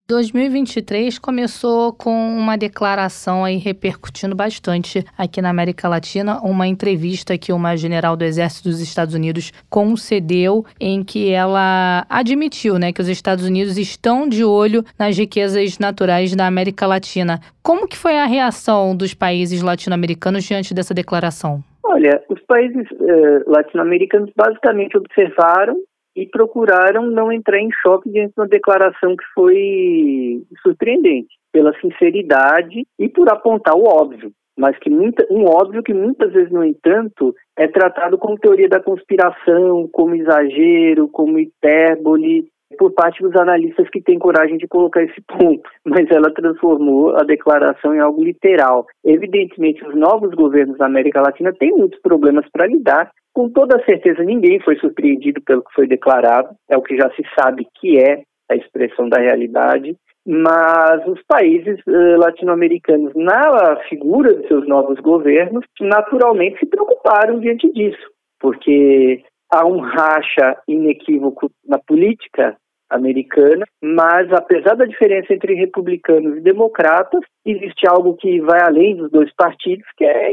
Speaker 1: 2023 começou com uma declaração aí repercutindo bastante aqui na América Latina, uma entrevista que uma general do Exército dos Estados Unidos concedeu em que ela admitiu, né, que os Estados Unidos estão de olho nas riquezas naturais da América Latina. Como que foi a reação dos países latino-americanos diante dessa declaração?
Speaker 4: Olha, os países eh, latino-americanos basicamente observaram e procuraram não entrar em choque diante de uma declaração que foi surpreendente pela sinceridade e por apontar o óbvio, mas que muita, um óbvio que muitas vezes, no entanto, é tratado como teoria da conspiração, como exagero, como hipérbole, por parte dos analistas que têm coragem de colocar esse ponto, mas ela transformou a declaração em algo literal. Evidentemente, os novos governos da América Latina têm muitos problemas para lidar. Com toda certeza, ninguém foi surpreendido pelo que foi declarado, é o que já se sabe que é a expressão da realidade. Mas os países uh, latino-americanos, na figura de seus novos governos, naturalmente se preocuparam diante disso, porque há um racha inequívoco na política americana, mas apesar da diferença entre republicanos e democratas, existe algo que vai além dos dois partidos, que é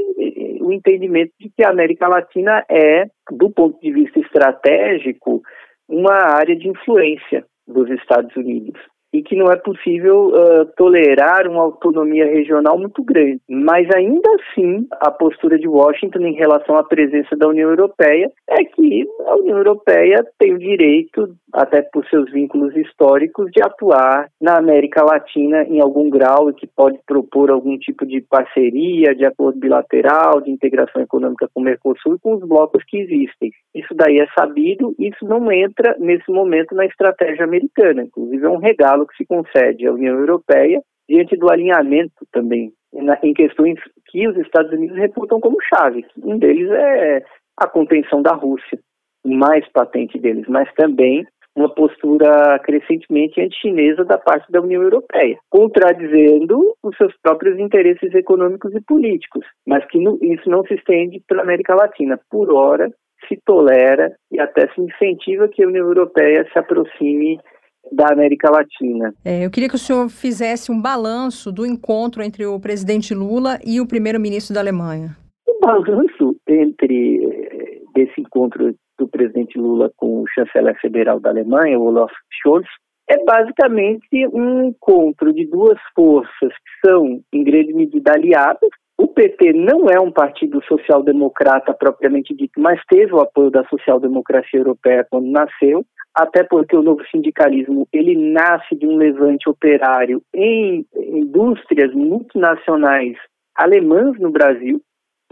Speaker 4: o entendimento de que a América Latina é, do ponto de vista estratégico, uma área de influência dos Estados Unidos e que não é possível uh, tolerar uma autonomia regional muito grande. Mas ainda assim, a postura de Washington em relação à presença da União Europeia é que a União Europeia tem o direito, até por seus vínculos históricos, de atuar na América Latina em algum grau e que pode propor algum tipo de parceria, de acordo bilateral, de integração econômica com o Mercosul e com os blocos que existem. Isso daí é sabido, isso não entra nesse momento na estratégia americana, inclusive é um regalo que se concede à União Europeia diante do alinhamento também em questões que os Estados Unidos reputam como chave. Um deles é a contenção da Rússia, mais patente deles, mas também uma postura crescentemente anti-chinesa da parte da União Europeia, contradizendo os seus próprios interesses econômicos e políticos, mas que isso não se estende para a América Latina. Por hora, se tolera e até se incentiva que a União Europeia se aproxime da América Latina.
Speaker 2: É, eu queria que o senhor fizesse um balanço do encontro entre o presidente Lula e o primeiro-ministro da Alemanha.
Speaker 4: O balanço entre eh, desse encontro do presidente Lula com o chanceler federal da Alemanha, Olaf Scholz, é basicamente um encontro de duas forças que são, em grande medida, aliadas. O PT não é um partido social-democrata propriamente dito, mas teve o apoio da social-democracia europeia quando nasceu até porque o novo sindicalismo ele nasce de um levante operário em indústrias multinacionais alemãs no Brasil.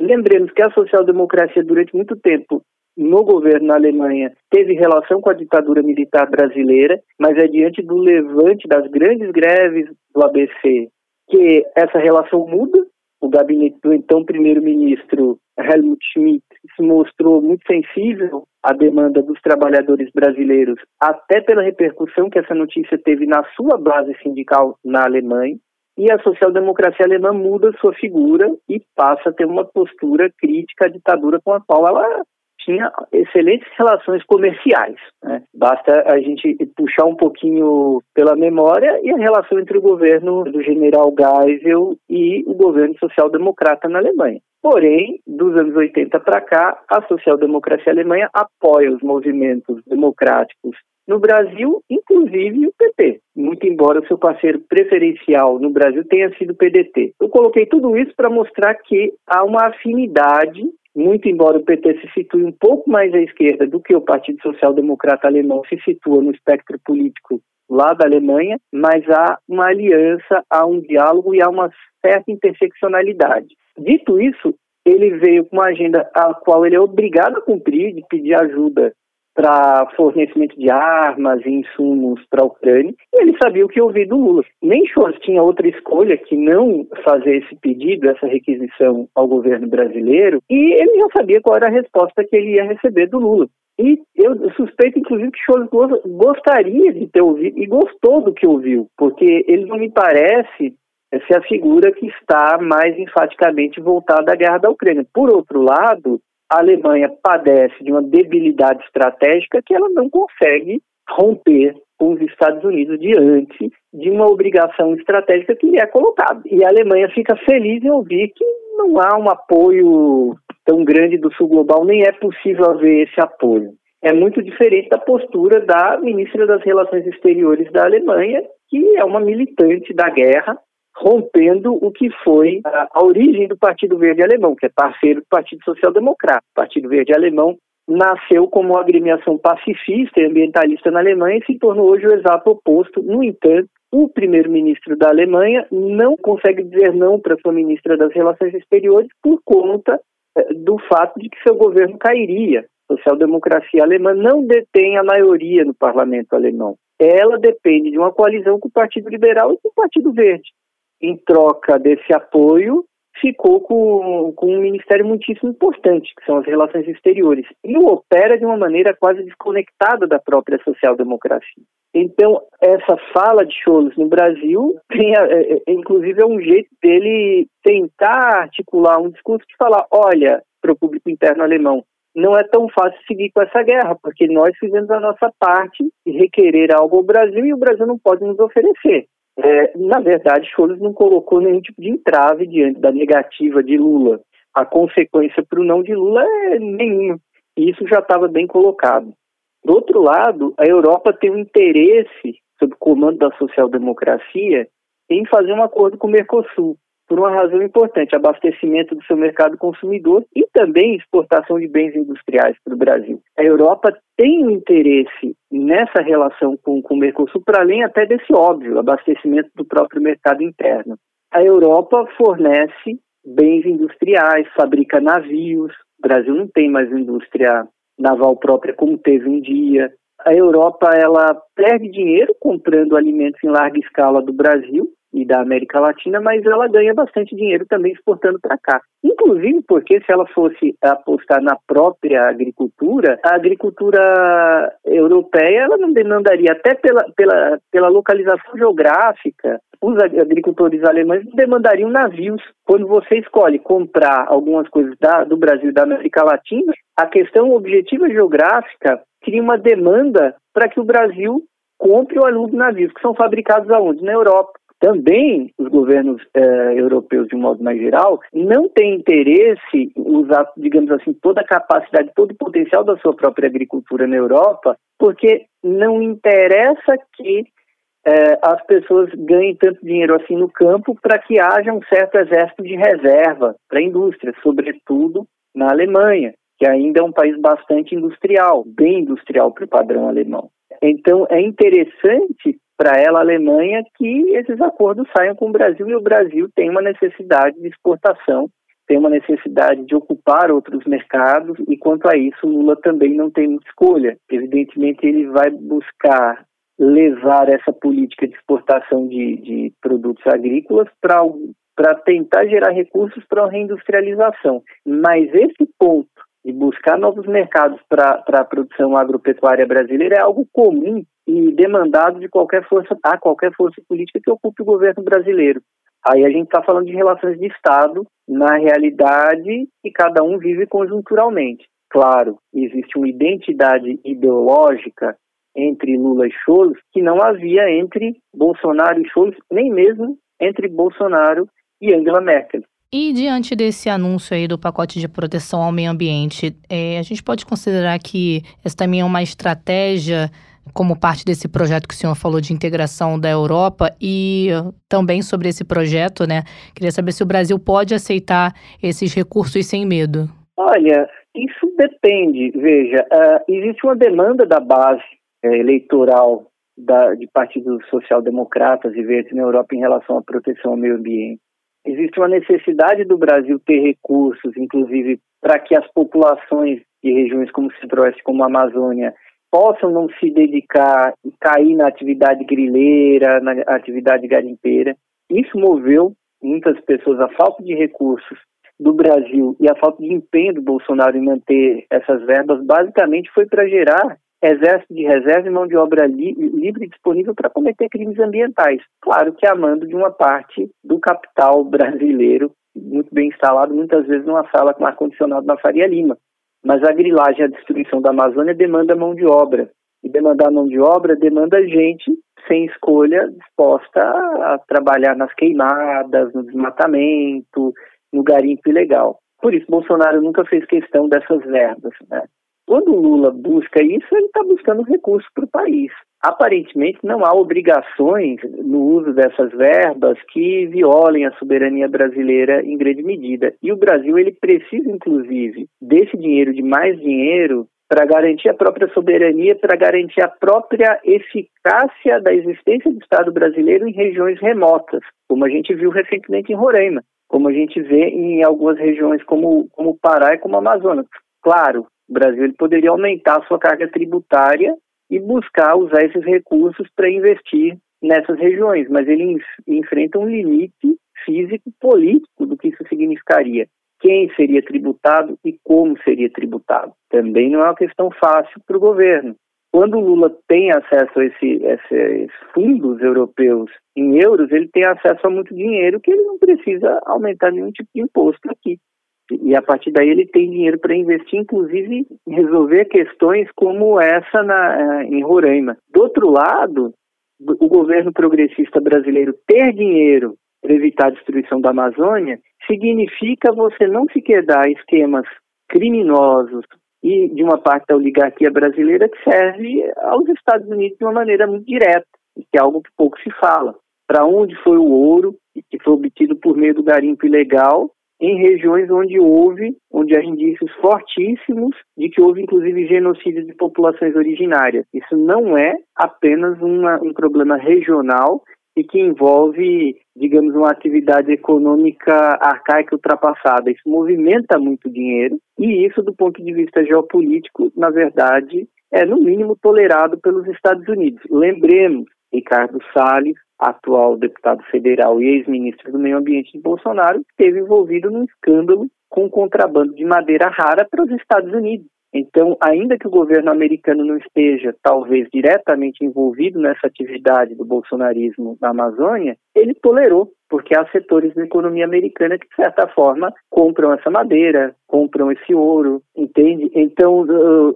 Speaker 4: Lembremos que a social-democracia durante muito tempo no governo na Alemanha teve relação com a ditadura militar brasileira, mas é diante do levante das grandes greves do ABC que essa relação muda. O gabinete do então primeiro-ministro Helmut Schmidt se mostrou muito sensível à demanda dos trabalhadores brasileiros, até pela repercussão que essa notícia teve na sua base sindical na Alemanha. E a social-democracia alemã muda sua figura e passa a ter uma postura crítica à ditadura com a qual ela tinha excelentes relações comerciais. Né? Basta a gente puxar um pouquinho pela memória e a relação entre o governo do general Geisel e o governo social-democrata na Alemanha. Porém, dos anos 80 para cá, a social-democracia alemã apoia os movimentos democráticos no Brasil, inclusive o PT, muito embora o seu parceiro preferencial no Brasil tenha sido o PDT. Eu coloquei tudo isso para mostrar que há uma afinidade, muito embora o PT se situe um pouco mais à esquerda do que o Partido Social Democrata Alemão se situa no espectro político lá da Alemanha, mas há uma aliança, há um diálogo e há uma certa interseccionalidade. Dito isso, ele veio com uma agenda a qual ele é obrigado a cumprir, de pedir ajuda para fornecimento de armas e insumos para a Ucrânia, e ele sabia o que ouvir do Lula. Nem Scholz tinha outra escolha que não fazer esse pedido, essa requisição ao governo brasileiro, e ele já sabia qual era a resposta que ele ia receber do Lula. E eu suspeito, inclusive, que Scholz gostaria de ter ouvido e gostou do que ouviu, porque ele não me parece é a figura que está mais enfaticamente voltada à guerra da Ucrânia. Por outro lado, a Alemanha padece de uma debilidade estratégica que ela não consegue romper com os Estados Unidos diante de uma obrigação estratégica que lhe é colocada. E a Alemanha fica feliz em ouvir que não há um apoio tão grande do Sul Global, nem é possível haver esse apoio. É muito diferente da postura da ministra das Relações Exteriores da Alemanha, que é uma militante da guerra, rompendo o que foi a, a origem do Partido Verde Alemão, que é parceiro do Partido Social Democrata. O Partido Verde Alemão nasceu como uma agremiação pacifista e ambientalista na Alemanha e se tornou hoje o exato oposto. No entanto, o primeiro-ministro da Alemanha não consegue dizer não para sua ministra das Relações Exteriores por conta eh, do fato de que seu governo cairia. A social-democracia alemã não detém a maioria no parlamento alemão. Ela depende de uma coalizão com o Partido Liberal e com o Partido Verde. Em troca desse apoio, ficou com, com um ministério muitíssimo importante, que são as relações exteriores, e opera de uma maneira quase desconectada da própria social-democracia. Então, essa fala de Scholz no Brasil, tem, é, é, inclusive, é um jeito dele tentar articular um discurso de falar, olha, para o público interno alemão, não é tão fácil seguir com essa guerra, porque nós fizemos a nossa parte e requerer algo ao Brasil e o Brasil não pode nos oferecer. É, na verdade, Scholz não colocou nenhum tipo de entrave diante da negativa de Lula. A consequência para o não de Lula é nenhuma. E isso já estava bem colocado. Do outro lado, a Europa tem um interesse, sob o comando da social-democracia, em fazer um acordo com o Mercosul por uma razão importante, abastecimento do seu mercado consumidor e também exportação de bens industriais para o Brasil. A Europa tem um interesse nessa relação com, com o Mercosul, para além até desse óbvio, abastecimento do próprio mercado interno. A Europa fornece bens industriais, fabrica navios, o Brasil não tem mais indústria naval própria como teve um dia. A Europa ela perde dinheiro comprando alimentos em larga escala do Brasil, e da América Latina, mas ela ganha bastante dinheiro também exportando para cá. Inclusive porque se ela fosse apostar na própria agricultura, a agricultura europeia ela não demandaria, até pela, pela, pela localização geográfica, os agricultores alemães demandariam navios. Quando você escolhe comprar algumas coisas da, do Brasil e da América Latina, a questão objetiva geográfica cria uma demanda para que o Brasil compre ou alugue navios, que são fabricados aonde? Na Europa. Também os governos eh, europeus, de um modo mais geral, não têm interesse usar, digamos assim, toda a capacidade, todo o potencial da sua própria agricultura na Europa, porque não interessa que eh, as pessoas ganhem tanto dinheiro assim no campo para que haja um certo exército de reserva para a indústria, sobretudo na Alemanha, que ainda é um país bastante industrial, bem industrial para o padrão alemão. Então, é interessante para ela, a Alemanha, que esses acordos saiam com o Brasil e o Brasil tem uma necessidade de exportação, tem uma necessidade de ocupar outros mercados e quanto a isso, Lula também não tem muita escolha. Evidentemente, ele vai buscar levar essa política de exportação de, de produtos agrícolas para tentar gerar recursos para a reindustrialização. Mas esse ponto de buscar novos mercados para a produção agropecuária brasileira é algo comum e demandado de qualquer força, a qualquer força política que ocupe o governo brasileiro. Aí a gente está falando de relações de Estado na realidade que cada um vive conjunturalmente. Claro, existe uma identidade ideológica entre Lula e Scholz que não havia entre Bolsonaro e Scholz, nem mesmo entre Bolsonaro e Angela Merkel.
Speaker 1: E diante desse anúncio aí do pacote de proteção ao meio ambiente, é, a gente pode considerar que essa também é uma estratégia como parte desse projeto que o senhor falou de integração da Europa e também sobre esse projeto, né? Queria saber se o Brasil pode aceitar esses recursos sem medo.
Speaker 4: Olha, isso depende. Veja, uh, existe uma demanda da base uh, eleitoral da, de partidos social-democratas e verdes na Europa em relação à proteção ao meio ambiente. Existe uma necessidade do Brasil ter recursos, inclusive para que as populações de regiões como o Centro-Oeste, como a Amazônia, possam não se dedicar e cair na atividade grileira, na atividade garimpeira. Isso moveu muitas pessoas a falta de recursos do Brasil e a falta de empenho do Bolsonaro em manter essas verbas, basicamente foi para gerar exército de reserva e mão de obra li livre disponível para cometer crimes ambientais. Claro que amando de uma parte do capital brasileiro, muito bem instalado, muitas vezes numa sala com ar-condicionado na Faria Lima. Mas a grilagem a destruição da Amazônia demanda mão de obra. E demandar mão de obra demanda gente sem escolha disposta a trabalhar nas queimadas, no desmatamento, no garimpo ilegal. Por isso, Bolsonaro nunca fez questão dessas verbas. Né? Quando o Lula busca isso, ele está buscando recursos para o país. Aparentemente, não há obrigações no uso dessas verbas que violem a soberania brasileira em grande medida. E o Brasil ele precisa, inclusive, desse dinheiro, de mais dinheiro, para garantir a própria soberania, para garantir a própria eficácia da existência do Estado brasileiro em regiões remotas, como a gente viu recentemente em Roraima, como a gente vê em algumas regiões como, como Pará e como Amazonas. Claro, o Brasil ele poderia aumentar a sua carga tributária e buscar usar esses recursos para investir nessas regiões, mas ele enfrenta um limite físico político do que isso significaria quem seria tributado e como seria tributado. Também não é uma questão fácil para o governo. Quando o Lula tem acesso a esse, esses fundos europeus em euros, ele tem acesso a muito dinheiro que ele não precisa aumentar nenhum tipo de imposto aqui. E a partir daí ele tem dinheiro para investir, inclusive resolver questões como essa na, em Roraima. Do outro lado, o governo progressista brasileiro ter dinheiro para evitar a destruição da Amazônia significa você não se quedar a esquemas criminosos e de uma parte da oligarquia brasileira que serve aos Estados Unidos de uma maneira muito direta, que é algo que pouco se fala. Para onde foi o ouro que foi obtido por meio do garimpo ilegal em regiões onde houve, onde há indícios fortíssimos de que houve inclusive genocídio de populações originárias. Isso não é apenas uma, um problema regional e que envolve, digamos, uma atividade econômica arcaica ultrapassada. Isso movimenta muito dinheiro e isso, do ponto de vista geopolítico, na verdade, é no mínimo tolerado pelos Estados Unidos. Lembremos, Ricardo Salles, atual deputado federal e ex-ministro do Meio Ambiente de Bolsonaro, esteve envolvido num escândalo com contrabando de madeira rara para os Estados Unidos. Então, ainda que o governo americano não esteja, talvez, diretamente envolvido nessa atividade do bolsonarismo na Amazônia, ele tolerou, porque há setores da economia americana que, de certa forma, compram essa madeira, compram esse ouro, entende? Então,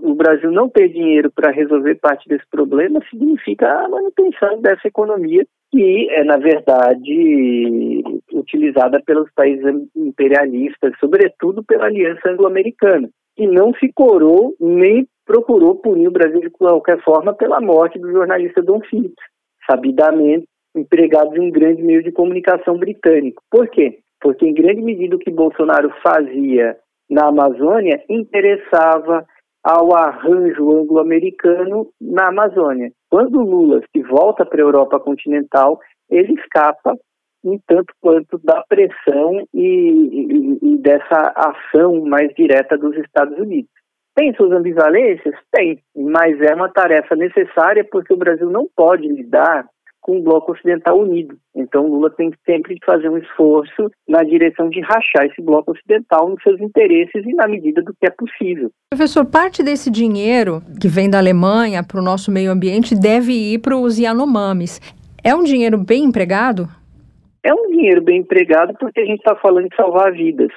Speaker 4: o Brasil não ter dinheiro para resolver parte desse problema significa a manutenção dessa economia que é, na verdade, utilizada pelos países imperialistas, sobretudo pela Aliança Anglo-Americana que não se corou nem procurou punir o Brasil de qualquer forma pela morte do jornalista Don Phillips, sabidamente empregado de um grande meio de comunicação britânico. Por quê? Porque, em grande medida, o que Bolsonaro fazia na Amazônia interessava ao arranjo anglo-americano na Amazônia. Quando Lula se volta para a Europa continental, ele escapa um tanto quanto da pressão e, e, e, dessa ação mais direta dos Estados Unidos. Tem suas ambivalências? Tem, mas é uma tarefa necessária porque o Brasil não pode lidar com o bloco ocidental unido. Então Lula tem sempre que fazer um esforço na direção de rachar esse bloco ocidental nos seus interesses e na medida do que é possível.
Speaker 2: Professor, parte desse dinheiro que vem da Alemanha para o nosso meio ambiente deve ir para os Yanomamis. É um dinheiro bem empregado?
Speaker 4: É um dinheiro bem empregado porque a gente está falando de salvar vidas.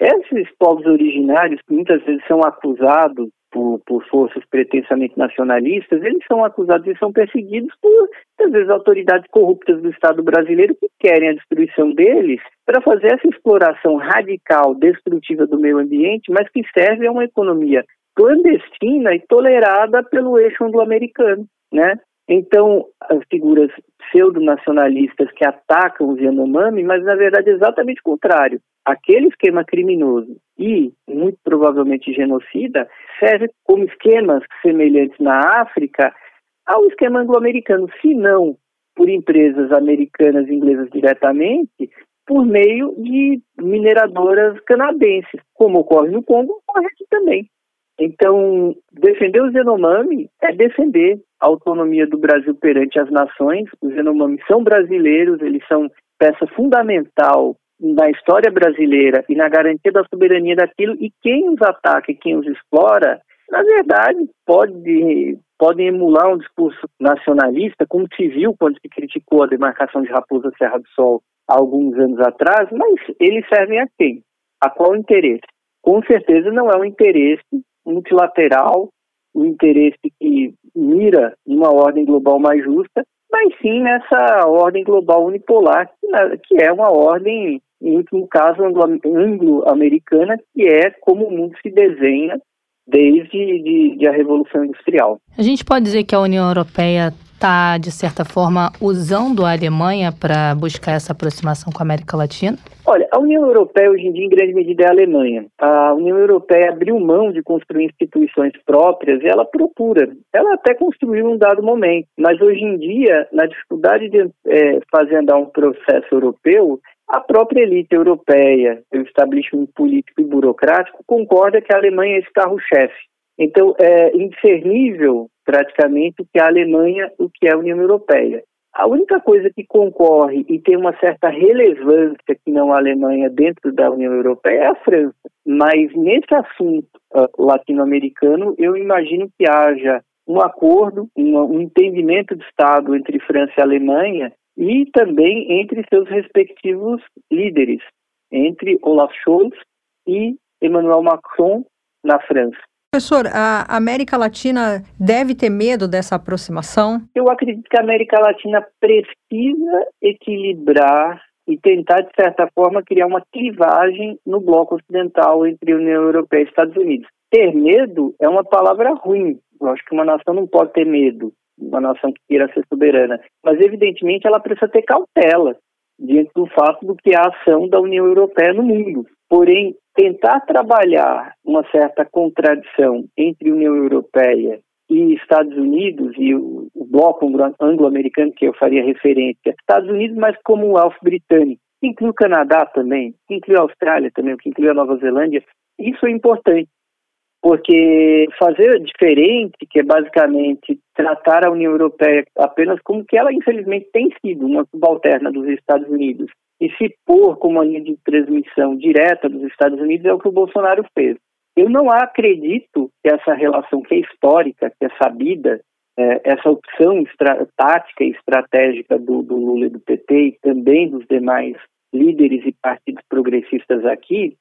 Speaker 4: Esses povos originários, que muitas vezes são acusados por, por, forças pretensamente nacionalistas, eles são acusados e são perseguidos por, às vezes, autoridades corruptas do Estado brasileiro que querem a destruição deles para fazer essa exploração radical, destrutiva do meio ambiente, mas que serve a uma economia clandestina e tolerada pelo eixo anglo-americano, né? Então, as figuras pseudo-nacionalistas que atacam os Yanomami, mas na verdade é exatamente o contrário. Aquele esquema criminoso e, muito provavelmente, genocida, serve como esquemas semelhantes na África ao esquema anglo-americano, se não por empresas americanas e inglesas diretamente, por meio de mineradoras canadenses, como ocorre no Congo, ocorre aqui também. Então, defender os Yanomami é defender a autonomia do Brasil perante as nações. Os Yanomami são brasileiros, eles são peça fundamental na história brasileira e na garantia da soberania daquilo, e quem os ataca e quem os explora, na verdade, pode, podem emular um discurso nacionalista, como se viu quando se criticou a demarcação de Raposa Serra do Sol há alguns anos atrás, mas eles servem a quem? A qual interesse? com certeza não é um interesse multilateral, um interesse que mira uma ordem global mais justa, mas sim nessa ordem global unipolar, que é uma ordem, em último caso, anglo-americana, que é como o mundo se desenha desde de, de a Revolução Industrial.
Speaker 1: A gente pode dizer que a União Europeia está, de certa forma, usando a Alemanha para buscar essa aproximação com a América Latina?
Speaker 4: Olha, a União Europeia hoje em dia, em grande medida, é a Alemanha. A União Europeia abriu mão de construir instituições próprias e ela procura. Ela até construiu um dado momento, mas hoje em dia, na dificuldade de é, fazer andar um processo europeu, a própria elite europeia, o establishment político e burocrático, concorda que a Alemanha é esse carro-chefe. Então, é indiscernível praticamente o que é a Alemanha, o que é a União Europeia. A única coisa que concorre e tem uma certa relevância que não a Alemanha dentro da União Europeia é a França. Mas nesse assunto uh, latino-americano, eu imagino que haja um acordo, um, um entendimento de Estado entre França e Alemanha e também entre seus respectivos líderes, entre Olaf Scholz e Emmanuel Macron na França.
Speaker 2: Professor, a América Latina deve ter medo dessa aproximação?
Speaker 4: Eu acredito que a América Latina precisa equilibrar e tentar, de certa forma, criar uma clivagem no bloco ocidental entre União Europeia e Estados Unidos. Ter medo é uma palavra ruim. Eu acho que uma nação não pode ter medo, uma nação que queira ser soberana. Mas, evidentemente, ela precisa ter cautela diante do fato do que é a ação da União Europeia no mundo. Porém, tentar trabalhar uma certa contradição entre União Europeia e Estados Unidos e o, bloco anglo-americano que eu faria referência, Estados Unidos, mas como o Alf britânico, que inclui o Canadá também, que inclui a Austrália também, que inclui a Nova Zelândia, isso é importante, porque fazer diferente, que é basicamente tratar a União Europeia apenas como que ela infelizmente tem sido, uma subalterna dos Estados Unidos, e se pôr como uma linha de transmissão direta dos Estados Unidos é o que o Bolsonaro fez. Eu não acredito que essa relação que é histórica, que é sabida, é, essa opção tática e estratégica do, do Lula e do PT e também dos demais líderes e partidos progressistas aqui,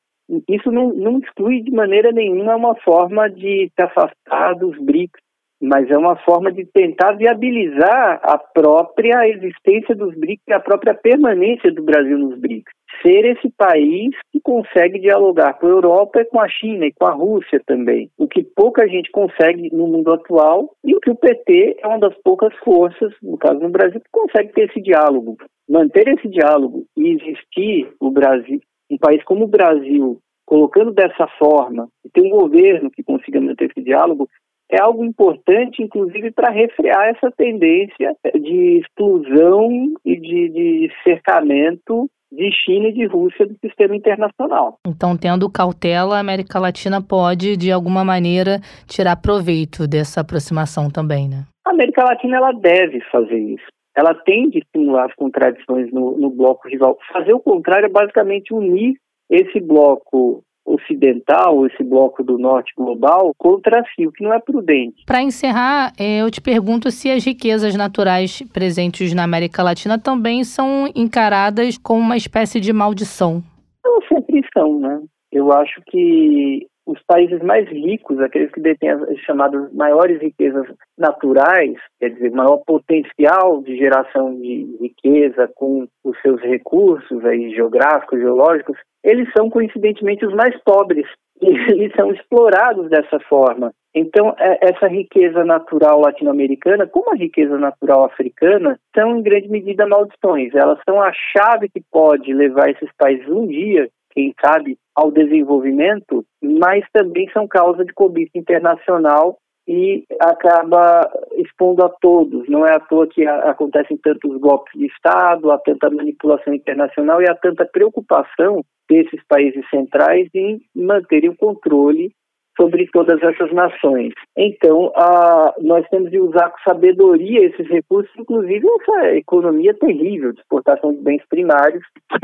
Speaker 4: isso não, não exclui de maneira nenhuma uma forma de se afastar dos BRICS mas é uma forma de tentar viabilizar a própria existência dos BRICS e a própria permanência do Brasil nos BRICS. Ser esse país que consegue dialogar com a Europa e com a China e com a Rússia também, o que pouca gente consegue no mundo atual e o que o PT é uma das poucas forças, no caso no Brasil, que consegue ter esse diálogo. Manter esse diálogo e existir o Brasil, um país como o Brasil, colocando dessa forma, e ter um governo que consiga manter esse diálogo, é algo importante, inclusive, para refrear essa tendência de exclusão e de, de cercamento de China e de Rússia do sistema internacional.
Speaker 1: Então, tendo cautela, a América Latina pode, de alguma maneira, tirar proveito dessa aproximação também, né?
Speaker 4: A América Latina ela deve fazer isso. Ela tem de estimular as contradições no, no bloco rival. Fazer o contrário é basicamente unir esse bloco ocidental, esse bloco do norte global, contra si, o que não é prudente.
Speaker 1: Para encerrar, é, eu te pergunto se as riquezas naturais presentes na América Latina também são encaradas como uma espécie de maldição.
Speaker 4: Elas sempre são, né? Eu acho que os países mais ricos, aqueles que detêm as chamadas maiores riquezas naturais, quer dizer, maior potencial de geração de riqueza com os seus recursos aí, geográficos, geológicos, eles são coincidentemente os mais pobres e eles são explorados dessa forma. Então, é, essa riqueza natural latino-americana, como a riqueza natural africana, são em grande medida maldições. Elas são a chave que pode levar esses países um dia, quem sabe, ao desenvolvimento, mas também são causa de cobiça internacional e acaba expondo a todos. Não é à toa que acontecem tantos golpes de Estado, há tanta manipulação internacional e há tanta preocupação desses países centrais em manterem o controle sobre todas essas nações. Então, a, nós temos de usar com sabedoria esses recursos, inclusive essa economia terrível de exportação de bens primários,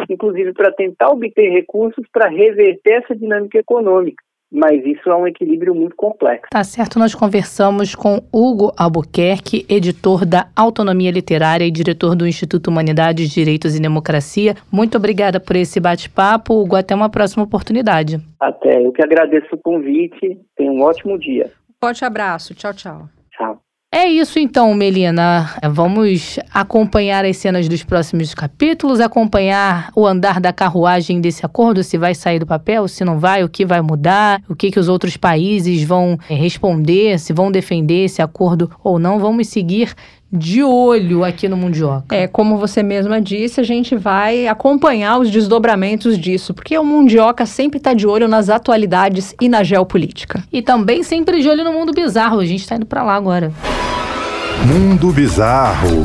Speaker 4: inclusive para tentar obter recursos para reverter essa dinâmica econômica. Mas isso é um equilíbrio muito complexo.
Speaker 1: Tá certo, nós conversamos com Hugo Albuquerque, editor da Autonomia Literária e diretor do Instituto Humanidades, Direitos e Democracia. Muito obrigada por esse bate-papo, Hugo. Até uma próxima oportunidade.
Speaker 4: Até, eu que agradeço o convite. Tenha um ótimo dia.
Speaker 2: Forte abraço. Tchau, tchau.
Speaker 1: É isso então, Melina. Vamos acompanhar as cenas dos próximos capítulos, acompanhar o andar da carruagem desse acordo, se vai sair do papel, se não vai, o que vai mudar, o que, que os outros países vão eh, responder, se vão defender esse acordo ou não. Vamos seguir de olho aqui no Mundioca.
Speaker 2: É, como você mesma disse, a gente vai acompanhar os desdobramentos disso, porque o Mundioca sempre está de olho nas atualidades e na geopolítica.
Speaker 1: E também sempre de olho no mundo bizarro. A gente está indo para lá agora.
Speaker 5: Mundo Bizarro.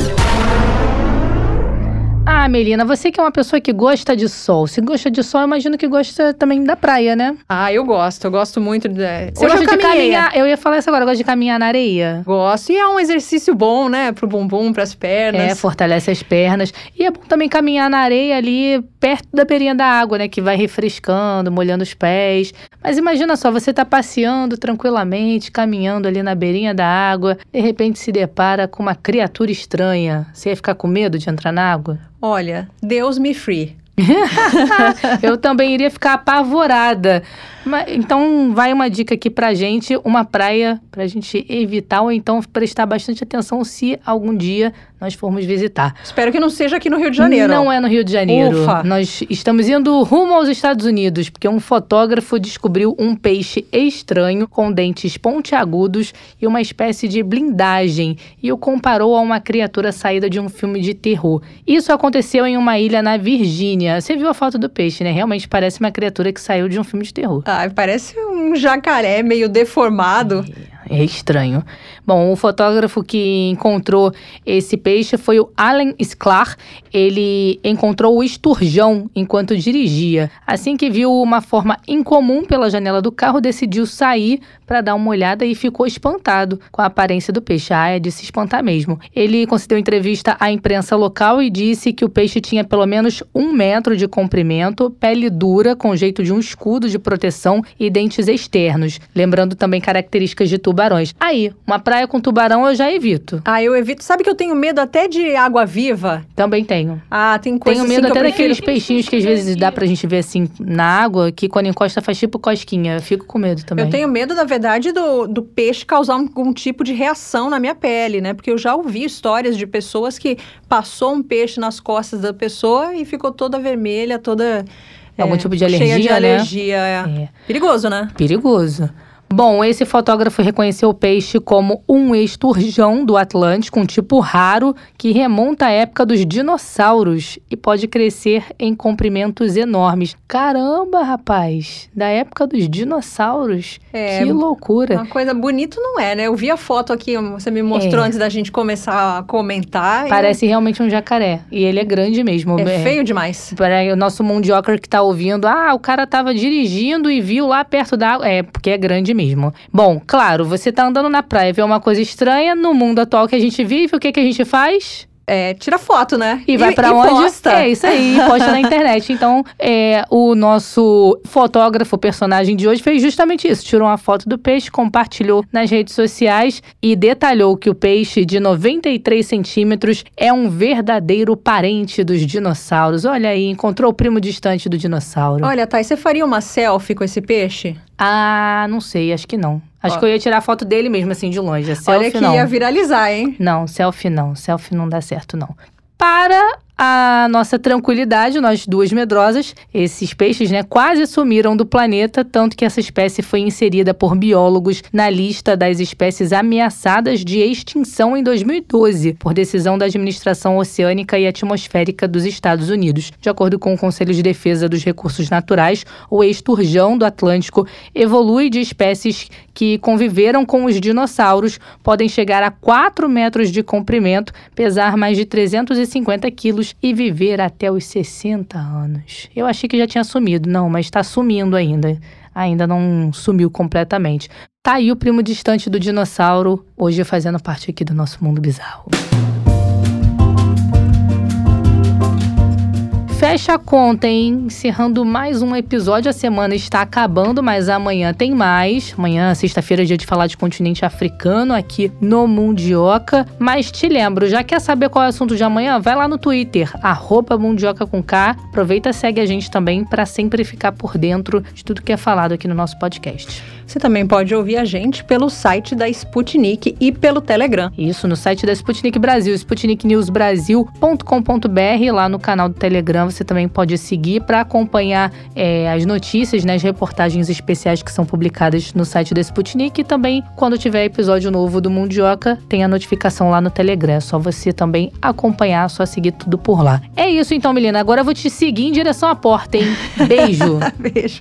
Speaker 1: Ah, Melina, você que é uma pessoa que gosta de sol. Se gosta de sol, eu imagino que gosta também da praia, né?
Speaker 2: Ah, eu gosto. Eu gosto muito de.
Speaker 1: Você
Speaker 2: Hoje
Speaker 1: gosta
Speaker 2: eu
Speaker 1: de caminhar? Eu ia falar isso agora, eu gosto de caminhar na areia.
Speaker 2: Gosto. E é um exercício bom, né? Pro bumbum, pras pernas.
Speaker 1: É, fortalece as pernas. E é bom também caminhar na areia ali, perto da beirinha da água, né? Que vai refrescando, molhando os pés. Mas imagina só, você tá passeando tranquilamente, caminhando ali na beirinha da água, de repente se depara com uma criatura estranha. Você ia ficar com medo de entrar na água?
Speaker 2: Olha, Deus me free.
Speaker 1: Eu também iria ficar apavorada. Mas- então, vai uma dica aqui pra gente, uma praia pra gente evitar ou então prestar bastante atenção se algum dia nós formos visitar.
Speaker 2: Espero que não seja aqui no Rio de Janeiro.
Speaker 1: Não é no Rio de Janeiro.
Speaker 2: Ufa.
Speaker 1: Nós estamos indo rumo aos Estados Unidos, porque um fotógrafo descobriu um peixe estranho com dentes pontiagudos e uma espécie de blindagem e o comparou a uma criatura saída de um filme de terror. Isso aconteceu em uma ilha na Virgínia. Você viu a foto do peixe, né? Realmente parece uma criatura que saiu de um filme de terror.
Speaker 2: Ai, parece um jacaré meio deformado.
Speaker 1: É estranho. Bom, o fotógrafo que encontrou esse peixe foi o Alan Sklar. Ele encontrou o esturjão enquanto dirigia. Assim que viu uma forma incomum pela janela do carro, decidiu sair para dar uma olhada e ficou espantado com a aparência do peixe. Ah, é de se espantar mesmo. Ele concedeu entrevista à imprensa local e disse que o peixe tinha pelo menos um metro de comprimento, pele dura, com jeito de um escudo de proteção e dentes externos, lembrando também características de tubarões. Aí, uma praia com tubarão eu já evito.
Speaker 2: Ah, eu evito. Sabe que eu tenho medo até de água viva?
Speaker 1: Também tenho.
Speaker 2: Ah, tem coisa
Speaker 1: Tenho
Speaker 2: assim
Speaker 1: medo
Speaker 2: eu
Speaker 1: até
Speaker 2: prefiro.
Speaker 1: daqueles peixinhos que às vezes dá pra gente ver assim na água, que quando encosta faz tipo cosquinha. Eu fico com medo também.
Speaker 2: Eu tenho medo, na verdade, do, do peixe causar algum tipo de reação na minha pele, né? Porque eu já ouvi histórias de pessoas que passou um peixe nas costas da pessoa e ficou toda vermelha, toda.
Speaker 1: Algum tipo de
Speaker 2: Cheia de
Speaker 1: alergia, né?
Speaker 2: alergia, é.
Speaker 1: É.
Speaker 2: Perigoso, né?
Speaker 1: Perigoso. Bom, esse fotógrafo reconheceu o peixe como um esturjão do Atlântico, um tipo raro que remonta à época dos dinossauros e pode crescer em comprimentos enormes. Caramba, rapaz! Da época dos dinossauros.
Speaker 2: É,
Speaker 1: que loucura!
Speaker 2: Uma coisa bonita não é, né? Eu vi a foto aqui, você me mostrou
Speaker 1: É.
Speaker 2: antes da gente começar a comentar. e
Speaker 1: Parece realmente um jacaré. E ele é grande mesmo.
Speaker 2: É feio demais.
Speaker 1: Para o nosso mundioca que tá ouvindo, ah, o cara tava dirigindo e viu lá perto da água. É, porque é grande mesmo. Bom, claro, você tá andando na praia, vê uma coisa estranha no mundo atual que a gente vive, o que, que a gente faz?
Speaker 2: É, tira foto, né?
Speaker 1: E vai pra onde?
Speaker 2: Posta.
Speaker 1: É isso aí, posta na internet. Então, é, o nosso fotógrafo, personagem de hoje, fez justamente isso. Tirou uma foto do peixe, compartilhou nas redes sociais e detalhou que o peixe de 93 centímetros é um verdadeiro parente dos dinossauros. Olha aí, encontrou o primo distante do dinossauro.
Speaker 2: Olha, Thay, você faria uma selfie com esse peixe?
Speaker 1: Ah, não sei, acho que não. Acho
Speaker 2: Ó.
Speaker 1: que eu ia tirar a foto dele mesmo, assim, de longe. A selfie
Speaker 2: Olha que
Speaker 1: não.
Speaker 2: ia viralizar, hein?
Speaker 1: Não, selfie não. Selfie não dá certo, não. Para a nossa tranquilidade, nós duas medrosas, esses peixes, né, quase sumiram do planeta, tanto que essa espécie foi inserida por biólogos na lista das espécies ameaçadas de extinção em 2012, por decisão da Administração Oceânica e Atmosférica dos Estados Unidos. De acordo com o Conselho de Defesa dos Recursos Naturais, o esturjão do Atlântico evolui de espécies que conviveram com os dinossauros, podem chegar a 4 metros de comprimento, pesar mais de 350 quilos e viver até os 60 anos. Eu achei que já tinha sumido, não, mas está sumindo ainda. Ainda não sumiu completamente. Tá aí o primo distante do dinossauro, hoje fazendo parte aqui do nosso mundo bizarro. Fecha a conta, hein? Encerrando mais um episódio. A semana está acabando, mas amanhã tem mais. Amanhã, sexta-feira, é dia de falar de continente africano aqui no Mundioca. Mas te lembro, já quer saber qual é o assunto de amanhã? Vai lá no Twitter, arroba Mundioca com K. Aproveita, segue a gente também para sempre ficar por dentro de tudo que é falado aqui no nosso podcast.
Speaker 2: Você também pode ouvir a gente pelo site da Sputnik e pelo Telegram.
Speaker 1: Isso, no site da Sputnik Brasil, sputniknewsbrasil.com.br, lá no canal do Telegram você também pode seguir para acompanhar é, as notícias, né, as reportagens especiais que são publicadas no site da Sputnik e também quando tiver episódio novo do Mundioca, tem a notificação lá no Telegram. É só você também acompanhar, só seguir tudo por lá. É isso então, Melina. Agora eu vou te seguir em direção à porta, hein? Beijo.
Speaker 2: Beijo.